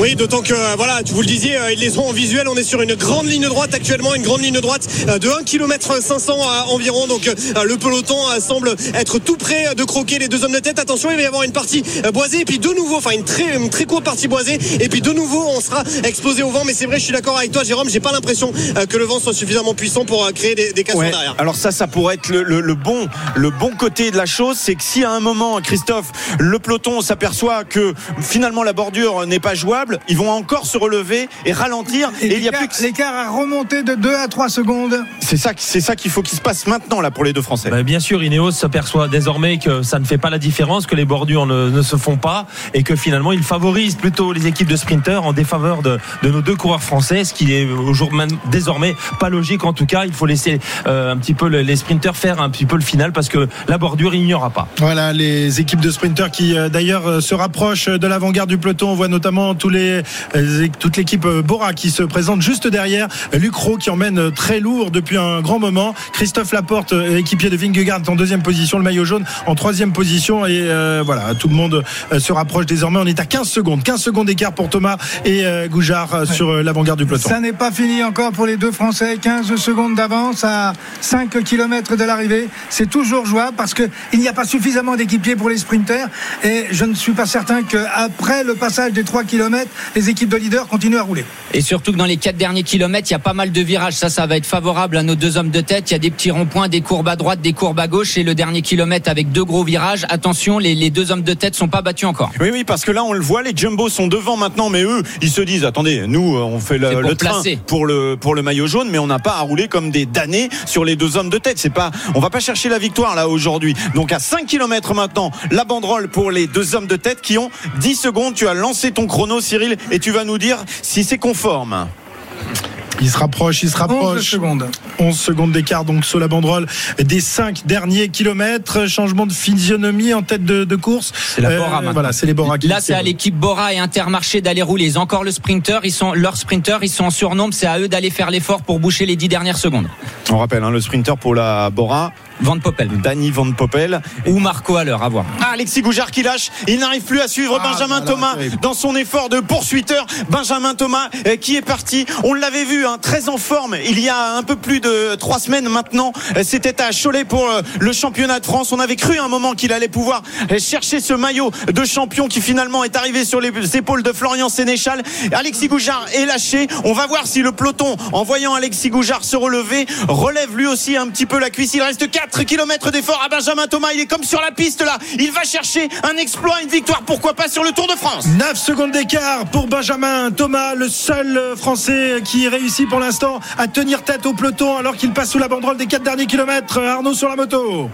Oui, d'autant que euh, voilà, tu vous le disiez, euh, ils les ont en visuel. On est sur une grande ligne droite actuellement, une grande ligne droite euh, de 1 km 500 euh, environ. Donc le peloton semble être tout euh, de croquer les deux hommes de tête. Attention, il va y avoir une partie boisée et puis de nouveau, enfin une très une très courte partie boisée et puis de nouveau, on sera exposé au vent. Mais c'est vrai, je suis d'accord avec toi, Jérôme. J'ai pas l'impression que le vent soit suffisamment puissant pour créer des, des Ouais. derrière. Alors ça, ça pourrait être le, le- le bon, le bon côté de la chose, c'est que si à un moment, Christophe, le peloton s'aperçoit que finalement la bordure n'est pas jouable, ils vont encore se relever et ralentir. Et, il y a plus que L'écart a remonté de 2 à 3 secondes. c'est ça, c'est ça qu'il faut qu'il se passe maintenant là pour les deux Français. Bah, bien sûr, Ineos s'aperçoit désormais que ça ne fait pas la différence, que les bordures ne, ne se font pas et que finalement ils favorisent plutôt les équipes de sprinteurs en défaveur de, de nos deux coureurs français, ce qui est au jour même désormais pas logique. En tout cas, il faut laisser euh, un petit peu le- les sprinteurs faire un petit peu le final parce que la bordure il n'y aura pas. Voilà les équipes de sprinteurs qui euh, d'ailleurs euh, se rapprochent de l'avant-garde du peloton. On voit notamment tous les, toute l'équipe euh, Bora qui se présente juste derrière. Luc Rowe qui emmène euh, très lourd depuis un grand moment. Christophe Laporte, euh, équipier de Vingegaard en deuxième position. Le maillot jaune en troisième position. Et voilà, tout le monde se rapproche désormais. On est à 15 secondes. 15 secondes d'écart pour Thomas et Goujard sur l'avant-garde du peloton. Ça n'est pas fini encore pour les deux Français. 15 secondes d'avance à 5 km de l'arrivée. C'est toujours jouable parce qu'il n'y a pas suffisamment d'équipiers pour les sprinters. Et je ne suis pas certain qu'après le passage des 3 km, les équipes de leaders continuent à rouler. Et surtout que dans les quatre derniers kilomètres, il y a pas mal de virages. Ça, ça va être favorable à nos deux hommes de tête. Il y a des petits ronds-points, des courbes à droite, des courbes à gauche. Et le dernier kilomètre avec deux gros virages. Attention, les, les deux hommes de tête sont pas battus encore. Oui, oui, parce que là, on le voit, les Jumbo sont devant maintenant, mais eux, ils se disent, attendez, nous, euh, on fait le, pour le train pour le, pour le maillot jaune, mais on n'a pas à rouler comme des damnés sur les deux hommes de tête. C'est pas, on va pas chercher la victoire, là, aujourd'hui. Donc, à 5 km maintenant, la banderole pour les deux hommes de tête qui ont 10 secondes. Tu as lancé ton chrono, Cyril, et tu vas nous dire si c'est conforme. Il se rapproche, il se 11 rapproche. secondes. 11 secondes d'écart donc sur la banderole des 5 derniers kilomètres. Changement de physionomie en tête de, de course. C'est la Bora maintenant. Voilà, c'est les Bora qui Là, c'est à l'équipe Bora et Intermarché d'aller rouler. Ils ont encore le sprinter. Ils sont, leurs sprinters, ils sont en surnombre. C'est à eux d'aller faire l'effort pour boucher les dix dernières secondes. On rappelle, hein, le sprinter pour la Bora, Van Poppel. Danny Van Poppel. Ou Marco à l'heure, à voir. Ah, Alexis Goujard qui lâche. Il n'arrive plus à suivre Ah, Benjamin voilà, Thomas dans son effort de poursuiteur. Benjamin Thomas euh, qui est parti. On l'avait vu, hein, très en forme. Il y a un peu plus de trois semaines maintenant. Euh, C'était à Cholet pour euh, le championnat de France. On avait cru à un moment qu'il allait pouvoir chercher ce maillot de champion qui finalement est arrivé sur les épaules de Florian Sénéchal. Alexis Goujard est lâché. On va voir si le peloton, en voyant Alexis Goujard se relever, relève lui aussi un petit peu la cuisse. Il reste 4 km d'effort à Benjamin Thomas. Il est comme sur la piste là. Il va chercher un exploit, une victoire, pourquoi pas sur le Tour de France. 9 secondes d'écart pour Benjamin Thomas, le seul Français qui réussit pour l'instant à tenir tête au peloton alors qu'il passe sous la banderole des 4 derniers kilomètres. Arnaud sur la moto.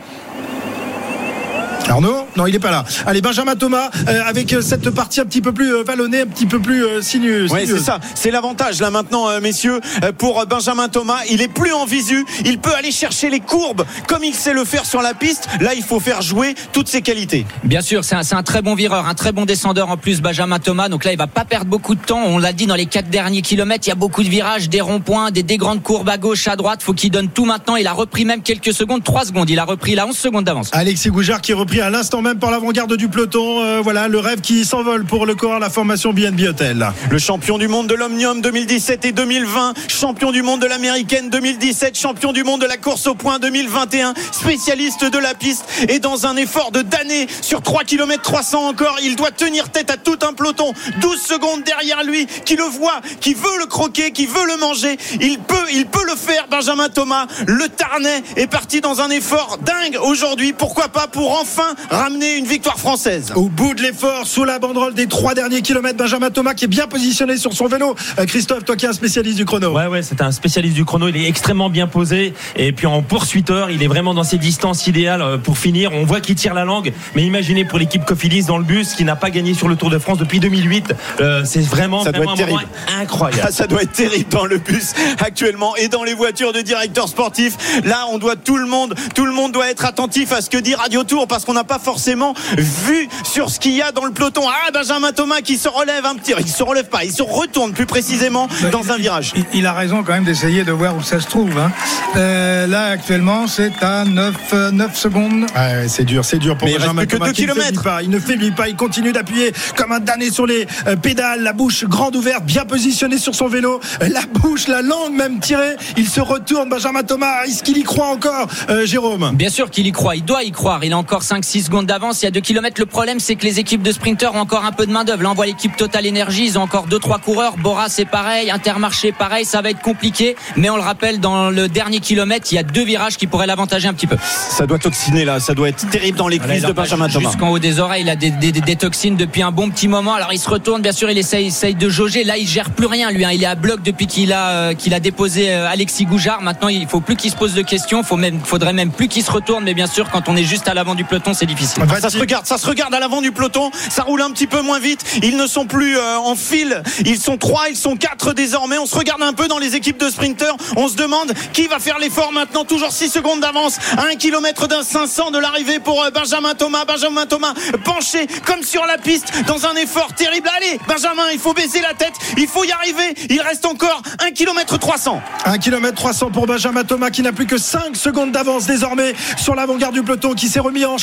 Arnaud Non, il n'est pas là. Allez, Benjamin Thomas, euh, avec euh, cette partie un petit peu plus euh, vallonnée, un petit peu plus euh, sinueuse. Oui, c'est ça. C'est l'avantage là maintenant, euh, messieurs, euh, pour Benjamin Thomas. Il est plus en visu. Il peut aller chercher les courbes comme il sait le faire sur la piste. Là, il faut faire jouer toutes ses qualités. Bien sûr, c'est un, très bon vireur, un très bon descendeur en plus, Benjamin Thomas. Donc là, il va pas perdre beaucoup de temps. On l'a dit dans les quatre derniers kilomètres, il y a beaucoup de virages, des ronds-points, des, des grandes courbes à gauche, à droite. Faut qu'il donne tout maintenant. Il a repris même quelques secondes, 3 secondes. Il a repris là 11 secondes d'avance. Alexis Goujard qui est à l'instant même par l'avant-garde du peloton. Euh, voilà, le rêve qui s'envole pour le corps, la formation BNB Hotel. Le champion du monde de l'Omnium 2017 et 2020, champion du monde de l'américaine 2017, champion du monde de la course au point 2021, spécialiste de la piste et dans un effort de damné sur 3 km 300 encore, il doit tenir tête à tout un peloton, 12 secondes derrière lui, qui le voit, qui veut le croquer, qui veut le manger. Il peut, il peut le faire, Benjamin Thomas. Le Tarnais est parti dans un effort dingue aujourd'hui. Pourquoi pas pour enfin ramener une victoire française. Au bout de l'effort, sous la banderole des trois derniers kilomètres, Benjamin Thomas qui est bien positionné sur son vélo. Euh, Christophe, toi qui es un spécialiste du chrono. Ouais, ouais, c'est un spécialiste du chrono. Il est extrêmement bien posé. Et puis en poursuiteur, il est vraiment dans ses distances idéales euh, pour finir. On voit qu'il tire la langue. Mais imaginez pour l'équipe Cofidis dans le bus qui n'a pas gagné sur le Tour de France depuis 2008. Euh, c'est vraiment, Ça doit être un moment terrible. incroyable. Ah, ça doit être terrible dans le bus actuellement et dans les voitures de directeurs sportifs. Là, on doit tout le monde, tout le monde doit être attentif à ce que dit Radio Tour parce qu'on n'a pas forcément vu sur ce qu'il y a dans le peloton. Ah, Benjamin Thomas qui se relève un petit, il se relève pas, il se retourne plus précisément dans un virage. Il, il a raison quand même d'essayer de voir où ça se trouve. hein. Euh, là, actuellement, c'est à 9, euh, 9 secondes. Ah ouais, c'est dur, c'est dur pour Mais il Benjamin reste plus que Thomas deux qui ne faiblit kilomètres. pas. Il ne faiblit pas, il continue d'appuyer comme un damné sur les euh, pédales, la bouche grande ouverte, bien positionné sur son vélo, Euh, la bouche, la langue même tirée. Il se retourne, Benjamin Thomas. Est-ce qu'il y croit encore, euh, Jérôme? Bien sûr qu'il y croit, il doit y croire. Il a encore 5-6 secondes d'avance. Il y a 2 km. Le problème, c'est que les équipes de sprinteurs ont encore un peu de main-d'œuvre. Là, on voit l'équipe Total Energy. Ils ont encore 2-3 coureurs. Bora, c'est pareil. Intermarché, pareil. Ça va être compliqué. Mais on le rappelle, dans le dernier kilomètre, il y a deux virages qui pourraient l'avantager un petit peu. Ça doit toxiner là, ça doit être terrible dans les cuisses de Benjamin Thomas. Jusqu'en haut des oreilles, il a des, des- des- des toxines depuis un bon petit moment. Alors il se retourne, bien sûr, il essaye, essaye de jauger. Là, il gère plus rien, lui. hein. Il est à bloc depuis qu'il a, euh, qu'il a déposé euh, Alexis Goujard. Maintenant, il faut plus qu'il se pose de questions. Faut même, faudrait même plus qu'il se retourne. Mais bien sûr, quand on est juste à l'avant du peloton, c'est difficile. Ah, ça se regarde, ça se regarde à l'avant du peloton, ça roule un petit peu moins vite. Ils ne sont plus euh, en file, ils sont trois, ils sont quatre désormais. On se regarde un peu dans les équipes de sprinteurs. On se demande qui va faire l'effort maintenant. Toujours 6 secondes d'avance, à un kilomètre d'un 500 de l'arrivée pour euh, Benjamin Thomas. Benjamin Thomas penché comme sur la piste dans un effort terrible. Allez, Benjamin, il faut baisser la tête, il faut y arriver. Il reste encore un kilomètre 300. 1 km 300 pour Benjamin Thomas qui n'a plus que 5 secondes d'avance désormais sur l'avant-garde du peloton qui s'est remis en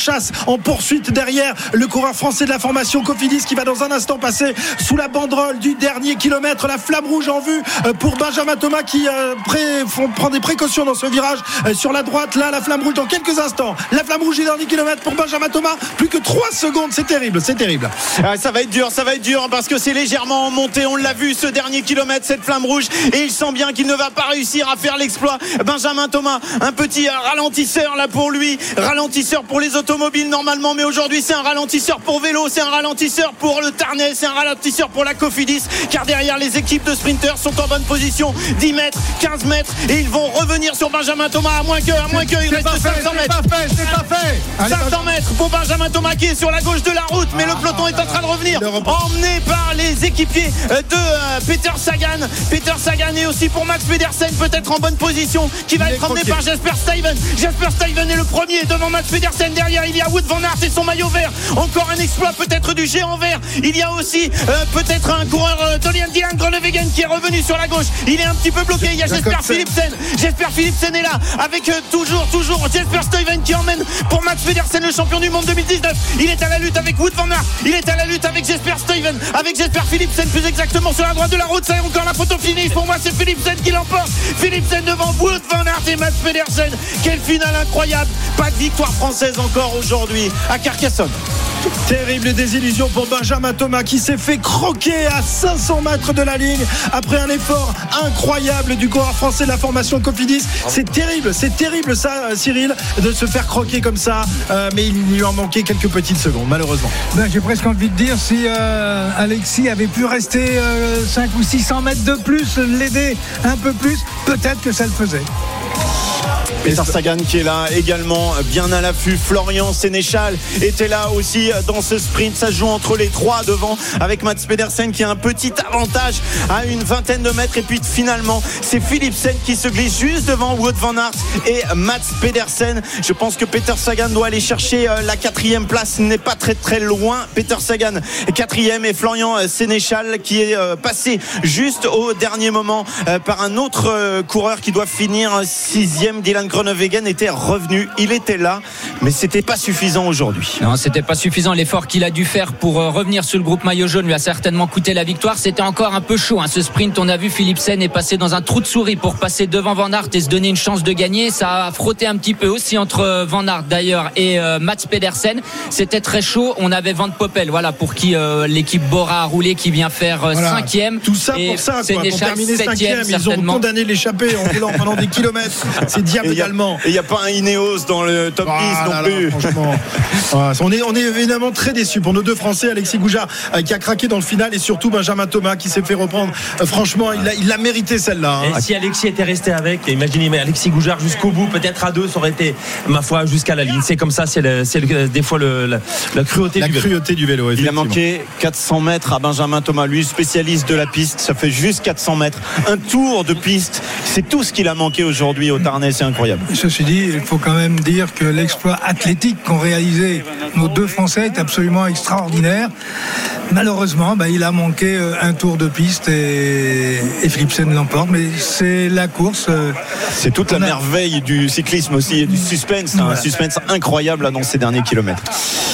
en poursuite derrière le coureur français de la formation Cofidis qui va dans un instant passer sous la banderole du dernier kilomètre la flamme rouge en vue euh, pour Benjamin Thomas qui euh, prend des précautions dans ce virage euh, sur la droite. Là la flamme rouge dans quelques instants. La flamme rouge du dernier kilomètre pour Benjamin Thomas. Plus que 3 secondes. C'est terrible. C'est terrible. Ah, ça va être dur, ça va être dur parce que c'est légèrement en montée. On l'a vu ce dernier kilomètre, cette flamme rouge, et il sent bien qu'il ne va pas réussir à faire l'exploit. Benjamin Thomas, un petit ralentisseur là pour lui, ralentisseur pour les automobiles normalement, mais aujourd'hui c'est un ralentisseur pour vélo, c'est un ralentisseur pour le Tarnet, c'est un ralentisseur pour la Cofidis, car derrière les équipes de sprinteurs sont en bonne position, 10 mètres, 15 mètres, et ils vont revenir sur Benjamin Thomas à moins que, à moins que, il reste 500 mètres. fait, c'est pas fait. 500 mètres pour Benjamin Thomas qui est sur la gauche de la route, mais le peloton est en train de revenir, emmené par les équipiers euh, de euh, Peter Sagan. Peter Sagan est aussi pour Max Pedersen, peut-être en bonne position, qui va Il être emmené par Jasper Steven. Jasper Steven est le premier devant Max Pedersen. Derrière, il y a Wood Van Aert et son maillot vert. Encore un exploit peut-être du géant vert. Il y a aussi euh, peut-être un coureur euh, Dolian Dylan Groenewegen qui est revenu sur la gauche. Il est un petit peu bloqué. Il y a Jacobsen. Philipsen. Jasper Philipsen est là avec euh, toujours, toujours Jasper Steven qui emmène pour Max Pedersen, le champion du monde 2019. Il est à la lutte avec Wood Van Aert. Il est à la lutte avec Jasper Steven, avec Jasper Philipsen plus exactement sur la droite de la route. Ça est encore la photo finish. Pour moi, c'est Philipsen qui l'emporte. Philipsen devant Wood Van Aert et Max Pedersen. Quelle finale incroyable. Pas de victoire française encore aujourd'hui à Carcassonne. Terrible désillusion pour Benjamin Thomas qui s'est fait croquer à 500 mètres de la ligne après un effort incroyable du coureur français de la formation Cofidis. C'est terrible, c'est terrible ça, Cyril, de se faire croquer comme ça. Euh, mais il lui en manquait quelques petites secondes, malheureusement. Ben, J'ai presque envie de dire si euh, Alexis avait pu rester euh, 5 ou 600 mètres de plus, l'aider un peu plus, peut-être que ça le faisait. Peter Sagan qui est là également, bien à l'affût. Florian Sénéchal était là aussi dans ce sprint. Ça se joue entre les trois devant avec Mats Pedersen qui a un petit avantage à une vingtaine de mètres. Et puis finalement, c'est Philipsen qui se glisse juste devant Wout van Aert et Mats Pedersen. Je pense que Peter Sagan doit aller chercher euh, la quatrième place. N'est pas très très loin. Peter Sagan quatrième et Florian Sénéchal qui est euh, passé juste au dernier moment euh, par un autre coureur qui doit finir sixième. Dylan Groenewegen était revenu. Il était là, mais c'était pas suffisant aujourd'hui. Non, c'était pas suffisant. L'effort qu'il a dû faire pour revenir sur le groupe maillot jaune lui a certainement coûté la victoire. C'était encore un peu chaud. Hein. Ce sprint, on a vu Philipsen est passé dans un trou de souris pour passer devant Van Aert et se donner une chance de gagner. Ça a frotté un petit peu aussi entre Van Aert d'ailleurs et Mats Pedersen. C'était très chaud. On avait Van Poppel, voilà, pour qui l'équipe Bora a roulé, qui vient faire Voilà. cinquième. Tout ça pour ça, quoi. Pour terminer cinquième, ils ont condamné l'échappée en roulant pendant des kilomètres. C'est diable Et il y a- également. Et il n'y a pas un Ineos dans le top 10 Ah non là là, plus. franchement. Voilà, on, est, on est évidemment très déçus pour nos deux Français, Alexis Goujard euh, qui a craqué dans le final et surtout Benjamin Thomas qui s'est fait reprendre. Euh, franchement, il a, il a mérité celle-là. hein. Et si Alexis était resté avec, imaginez, mais Alexis Goujard jusqu'au bout, peut-être à deux, ça aurait été, ma foi, jusqu'à la ligne. C'est comme ça, c'est le- des fois le- la, la cruauté La du vélo. cruauté du vélo. Il a manqué 400 mètres à Benjamin Thomas, lui spécialiste de la piste. Ça fait juste 400 mètres. Un tour de piste, c'est tout ce qu'il a manqué aujourd'hui au Tarnet, c'est incroyable. Ceci dit, il faut quand même dire que l'exploit athlétique qu'ont réalisé nos deux Français est absolument extraordinaire. Malheureusement, bah, il a manqué euh, un tour de piste et, et Philipsen l'emporte. Mais c'est la course. euh, C'est toute la a- merveille du cyclisme aussi et du suspense. Un Voilà. suspense incroyable là, dans ces derniers kilomètres.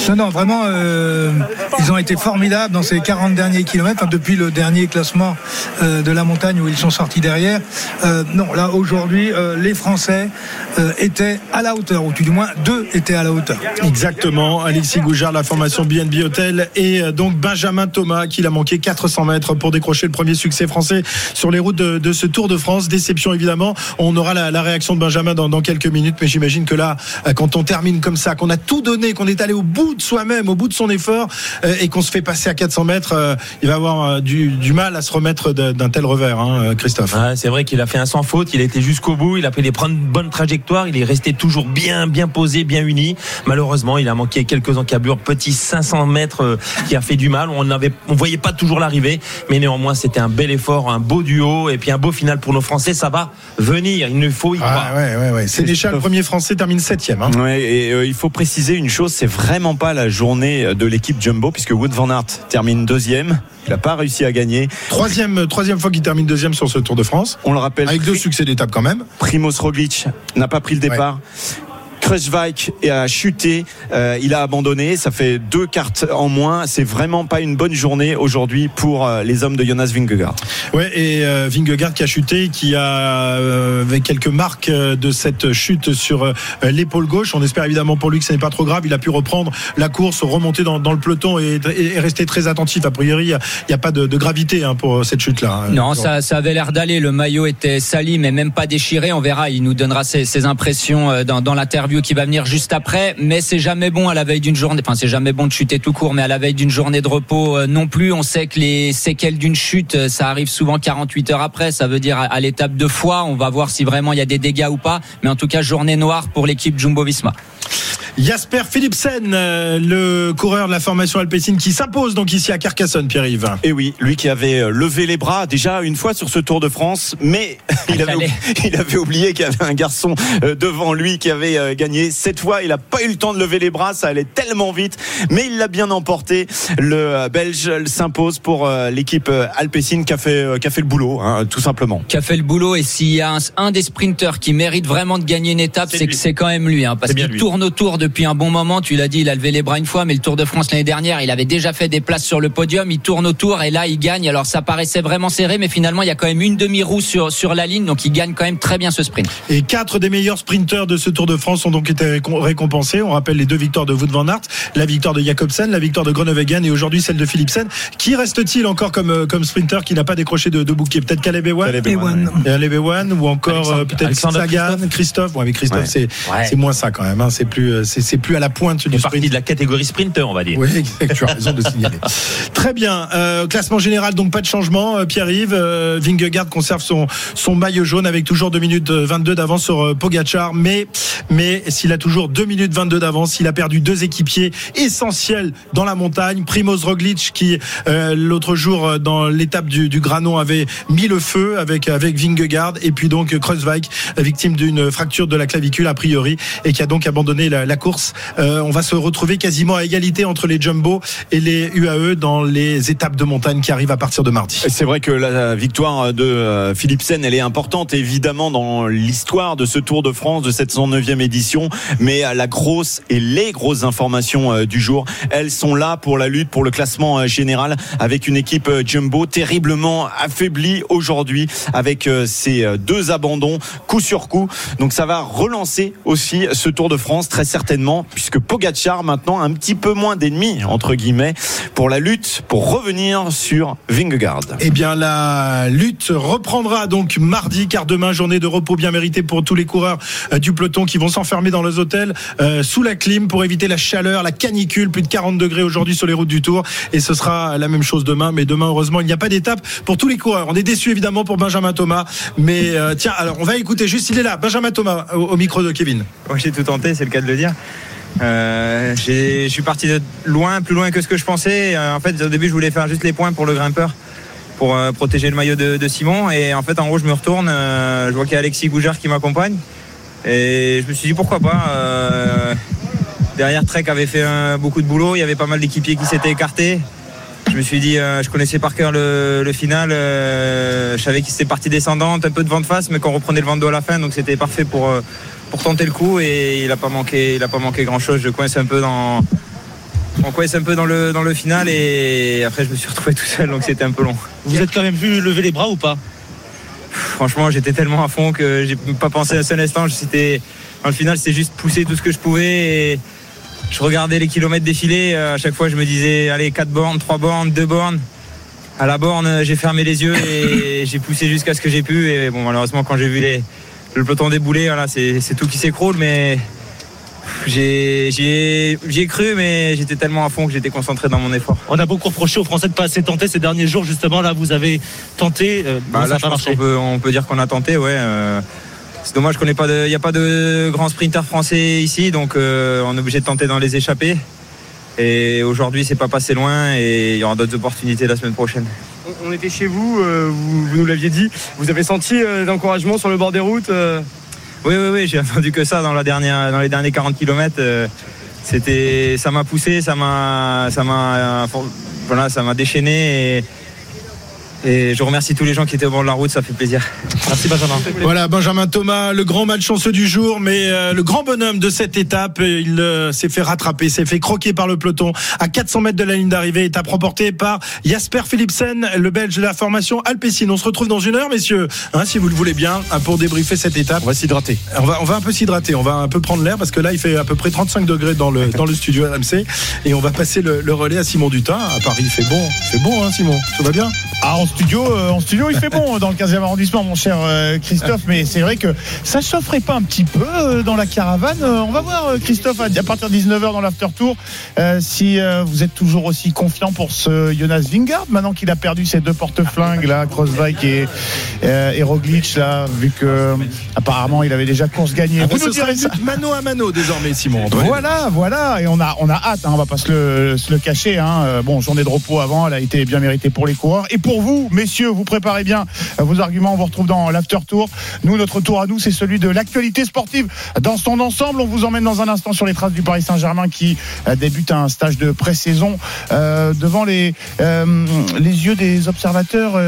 Non, non, vraiment, euh, ils ont été formidables dans ces 40 derniers kilomètres, enfin, depuis le dernier classement euh, de la montagne où ils sont sortis derrière. Euh, non, là, aujourd'hui, les Français euh, étaient à la hauteur, ou tout du moins, deux étaient à la hauteur. Exactement, Alexis Goujard, la formation BNB Hotel et euh, donc Benjamin Thomas qui a manqué 400 mètres pour décrocher le premier succès français sur les routes de, de ce Tour de France. Déception évidemment, on aura la, la réaction de Benjamin dans, dans quelques minutes, mais j'imagine que là, euh, quand on termine comme ça, qu'on a tout donné, qu'on est allé au bout de soi-même, au bout de son effort euh, et qu'on se fait passer à 400 mètres, euh, il va avoir du, du mal à se remettre d'un tel revers, hein, Christophe. Ouais, c'est vrai qu'il a fait un sans faute, il a été jusqu'au bout, il a pris des bonnes bonnes trajectoires, il est resté toujours bien bien posé, bien uni. Malheureusement, il a manqué quelques encablures, petit 500 mètres euh, qui a fait du mal. On avait, on voyait pas toujours l'arrivée, mais néanmoins c'était un bel effort, un beau duo et puis un beau final pour nos Français. Ça va venir, il nous faut y croire. Ah, ouais, ouais, ouais. Sénéchal, le premier français, termine septième. Hein. Ouais, et euh, il faut préciser une chose, c'est vraiment pas la journée de l'équipe Jumbo puisque Wood van Aert termine deuxième. Il n'a pas réussi à gagner. Troisième, troisième fois qu'il termine deuxième sur ce Tour de France. On le rappelle. Avec deux succès d'étape quand même. Primoz Roglic n'a pas pris le départ. Kruijswijk a chuté, euh, il a abandonné, ça fait deux cartes en moins. C'est vraiment pas une bonne journée aujourd'hui pour euh, les hommes de Jonas Vingegaard. Ouais, et euh, Vingegaard qui a chuté, qui a euh, avec quelques marques de cette chute sur euh, l'épaule gauche. On espère évidemment pour lui que ce n'est pas trop grave. Il a pu reprendre la course, remonter dans, dans le peloton et, et- et rester très attentif. A priori, il n'y a, pas de, de gravité hein, pour cette chute-là. Non, ça, ça avait l'air d'aller. Le maillot était sali, mais même pas déchiré. On verra. Il nous donnera ses, ses impressions dans, dans l'interview qui va venir juste après. Mais c'est jamais bon à la veille d'une journée. Enfin, c'est jamais bon de chuter tout court, mais à la veille d'une journée de repos euh, non plus. On sait que les séquelles d'une chute, euh, ça arrive souvent 48 heures après. Ça veut dire à, à l'étape de foie. On va voir si vraiment il y a des dégâts ou pas. Mais en tout cas, journée noire pour l'équipe Jumbo-Visma. Jasper Philipsen, euh, le coureur de la formation alpécine qui s'impose donc ici à Carcassonne, Pierre-Yves. Et oui, lui qui avait levé les bras déjà une fois sur ce Tour de France, mais il avait, fallait. il avait oublié qu'il y avait un garçon devant lui qui avait euh, gagné. Cette fois, il n'a pas eu le temps de lever les bras, ça allait tellement vite, mais il l'a bien emporté. Le euh, Belge s'impose pour euh, l'équipe euh, alpécine qui a fait, qui a fait le boulot, hein, tout simplement. qui a fait le boulot et s'il y a un, un des sprinteurs qui mérite vraiment de gagner une étape, c'est que c'est quand même lui, hein, parce qu'il lui. tourne autour depuis un bon moment. Tu l'as dit, il a levé les bras une fois, mais le Tour de France l'année dernière, il avait déjà fait des places sur le podium. Il tourne autour et là, il gagne. Alors ça paraissait vraiment serré, mais finalement, il y a quand même une demi-roue sur sur la ligne, donc il gagne quand même très bien ce sprint. Et quatre des meilleurs sprinteurs de ce Tour de France sont donc donc été récom- récompensés. On rappelle les deux victoires de Wout van Aert, la victoire de Jacobsen, la victoire de Groenewegen et aujourd'hui celle de Philipsen. Qui reste-t-il encore comme, euh, comme sprinter qui n'a pas décroché de, de bouquet Peut-être Caleb Ewan Caleb Ewan, Et Caleb Ewan ou encore euh, peut-être Sagan, Christophe. Ouais, mais Christophe, Ouais. c'est Ouais. moins ça quand même. hein. C'est plus, euh, c'est c'est plus à la pointe du sprint. de la catégorie sprinter, on va dire. Oui, exact, tu as raison de signaler. Très bien. Euh, classement général, donc pas de changement. Pierre-Yves, euh, Vingegaard conserve son, son maillot jaune avec toujours 2 minutes euh, 22 d'avance sur euh, Pogacar. Mais, s'il a toujours 2 minutes 22 d'avance, il a perdu deux équipiers essentiels dans la montagne. Primoz Roglic qui, euh, l'autre jour, euh, dans l'étape du, Granon, avait mis le feu avec, avec Vingegaard. Et puis donc Kreuzweig, victime d'une fracture de la clavicule a priori, et qui a donc abandonné la, course. Euh, on va se retrouver quasiment à égalité entre les Jumbo et les UAE dans les étapes de montagne qui arrivent à partir de mardi. C'est vrai que la victoire de Philipsen, elle est importante évidemment dans l'histoire de ce Tour de France, de cette 109e édition, mais euh, la grosse et les grosses informations euh, du jour, elles sont là pour la lutte pour le classement euh, général avec une équipe Jumbo terriblement affaiblie aujourd'hui avec ces deux abandons coup sur coup. Donc ça va relancer aussi ce Tour de France très certainement puisque Pogacar maintenant a un petit peu moins d'ennemis entre guillemets pour la lutte pour revenir sur Vingegaard. Eh bien, la lutte reprendra donc mardi, car demain, journée de repos bien méritée pour tous les coureurs du peloton qui vont s'enfermer dans les hôtels euh, sous la clim pour éviter la chaleur, la canicule, plus de 40 degrés aujourd'hui sur les routes du Tour. Et ce sera la même chose demain. Mais demain, heureusement, il n'y a pas d'étape pour tous les coureurs. On est déçu évidemment pour Benjamin Thomas. Mais euh, tiens, alors on va écouter juste, il est là, Benjamin Thomas, au, micro de Kevin. Moi, j'ai tout tenté, c'est le cas de le dire. Euh, je suis parti de loin, plus loin que ce que je pensais. Euh, en fait, au début, je voulais faire juste les points pour le grimpeur, pour protéger le maillot de, Simon. Et en fait, en gros, je me retourne, je vois qu'il y a Alexis Goujard qui m'accompagne. Et je me suis dit pourquoi pas. euh, derrière, Trek avait fait beaucoup de boulot. Il y avait pas mal d'équipiers qui s'étaient écartés. Je me suis dit, euh, je connaissais par cœur le, final. euh, je savais qu'il c'était partie descendante, un peu de vent de face, mais qu'on reprenait le vent de dos à la fin. Donc c'était parfait pour, pour tenter le coup. Et il n'a pas manqué, il a pas manqué grand chose. Je coince un peu dans. On coince un peu dans le, dans le final et après je me suis retrouvé tout seul donc c'était un peu long. Vous êtes quand même vu lever les bras ou pas? Franchement j'étais tellement à fond que j'ai pas pensé un seul instant. C'était dans le final c'était juste pousser tout ce que je pouvais et je regardais les kilomètres défiler. À chaque fois je me disais allez 4 bornes, 3 bornes, 2 bornes. À la borne j'ai fermé les yeux et j'ai poussé jusqu'à ce que j'ai pu et bon malheureusement quand j'ai vu les, le peloton débouler voilà, c'est tout qui s'écroule mais j'ai cru mais j'étais tellement à fond que j'étais concentré dans mon effort. On a beaucoup reproché aux Français de pas assez tenter ces derniers jours. Justement, là, vous avez tenté. euh, Bah, ça là, je pense qu'on peut, on peut dire qu'on a tenté, ouais. euh, c'est dommage qu'on n'ait pas de, il n'y a pas de grands sprinters français ici, donc euh, on est obligé de tenter dans les échappées. Et aujourd'hui, c'est pas passé loin et il y aura d'autres opportunités la semaine prochaine. On était chez vous, euh, vous, vous nous l'aviez dit. Vous avez senti euh, l'encouragement sur le bord des routes euh? Oui, oui, oui, j'ai entendu que ça dans, les derniers 40 km. c'était, ça m'a poussé, ça m'a, ça m'a, voilà, ça m'a déchaîné et je remercie tous les gens qui étaient au bord de la route, ça fait plaisir. Merci Benjamin. Voilà, Benjamin Thomas, le grand malchanceux du jour, mais euh, le grand bonhomme de cette étape, euh, il euh, s'est fait rattraper, s'est fait croquer par le peloton à 400 mètres de la ligne d'arrivée, étape remportée par Jasper Philipsen, le Belge de la formation Alpecin. On se retrouve dans une heure, messieurs, hein, si vous le voulez bien, hein, pour débriefer cette étape. On va s'hydrater. On va, on va un peu s'hydrater, on va un peu prendre l'air parce que là, il fait à peu près 35 degrés dans le, dans le studio RMC et on va passer le, le relais à Simon Dutin. À Paris, il fait bon, il fait bon, hein, Simon. Tout va bien? Ah, en studio, euh, en studio, il fait bon dans le 15e arrondissement, mon cher euh, Christophe. Mais c'est vrai que ça chaufferait pas un petit peu euh, dans la caravane. Euh, on va voir, euh, Christophe, à, à partir de 19h dans l'after tour, euh, si euh, vous êtes toujours aussi confiant pour ce Jonas Vingard, maintenant qu'il a perdu ses deux porte-flingues, là, Crossbike et, euh, et Roglic, là, vu que apparemment il avait déjà course gagnée. Ah, Vous nous direz ça. mano à mano désormais, Simon. Voilà, voilà, et on a, on a hâte, hein, on va pas se le, se le cacher. Hein. Bon, journée de repos avant, elle a été bien méritée pour les coureurs. Et pour vous, messieurs, vous préparez bien vos arguments, on vous retrouve dans l'after tour. Nous, notre tour à nous, c'est celui de l'actualité sportive dans son ensemble. On vous emmène dans un instant sur les traces du Paris Saint-Germain qui euh, débute un stage de pré-saison euh, devant les, euh, les yeux des observateurs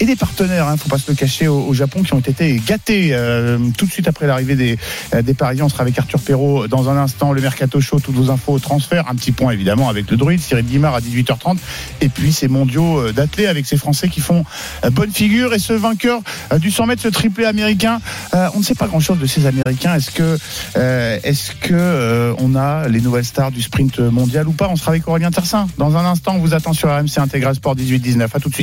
et des partenaires. Il ne faut pas se le cacher au, Japon qui ont été gâtés tout de suite après l'arrivée des, des Parisiens. On sera avec Arthur Perrault dans un instant, le Mercato Show, toutes vos infos transfert. Un petit point évidemment avec le druide, Cyril Guimard à 18h30. Et puis ces mondiaux d'athlètes avec ces Français Français qui font euh, bonne figure. Et ce vainqueur euh, du 100 mètres, ce triplé américain, euh, on ne sait pas grand-chose de ces Américains. Est-ce que, est-ce que on a les nouvelles stars du sprint mondial ou pas? On sera avec Aurélien Tersin. Dans un instant, on vous attend sur RMC Intégral Sport 18-19. À tout de suite.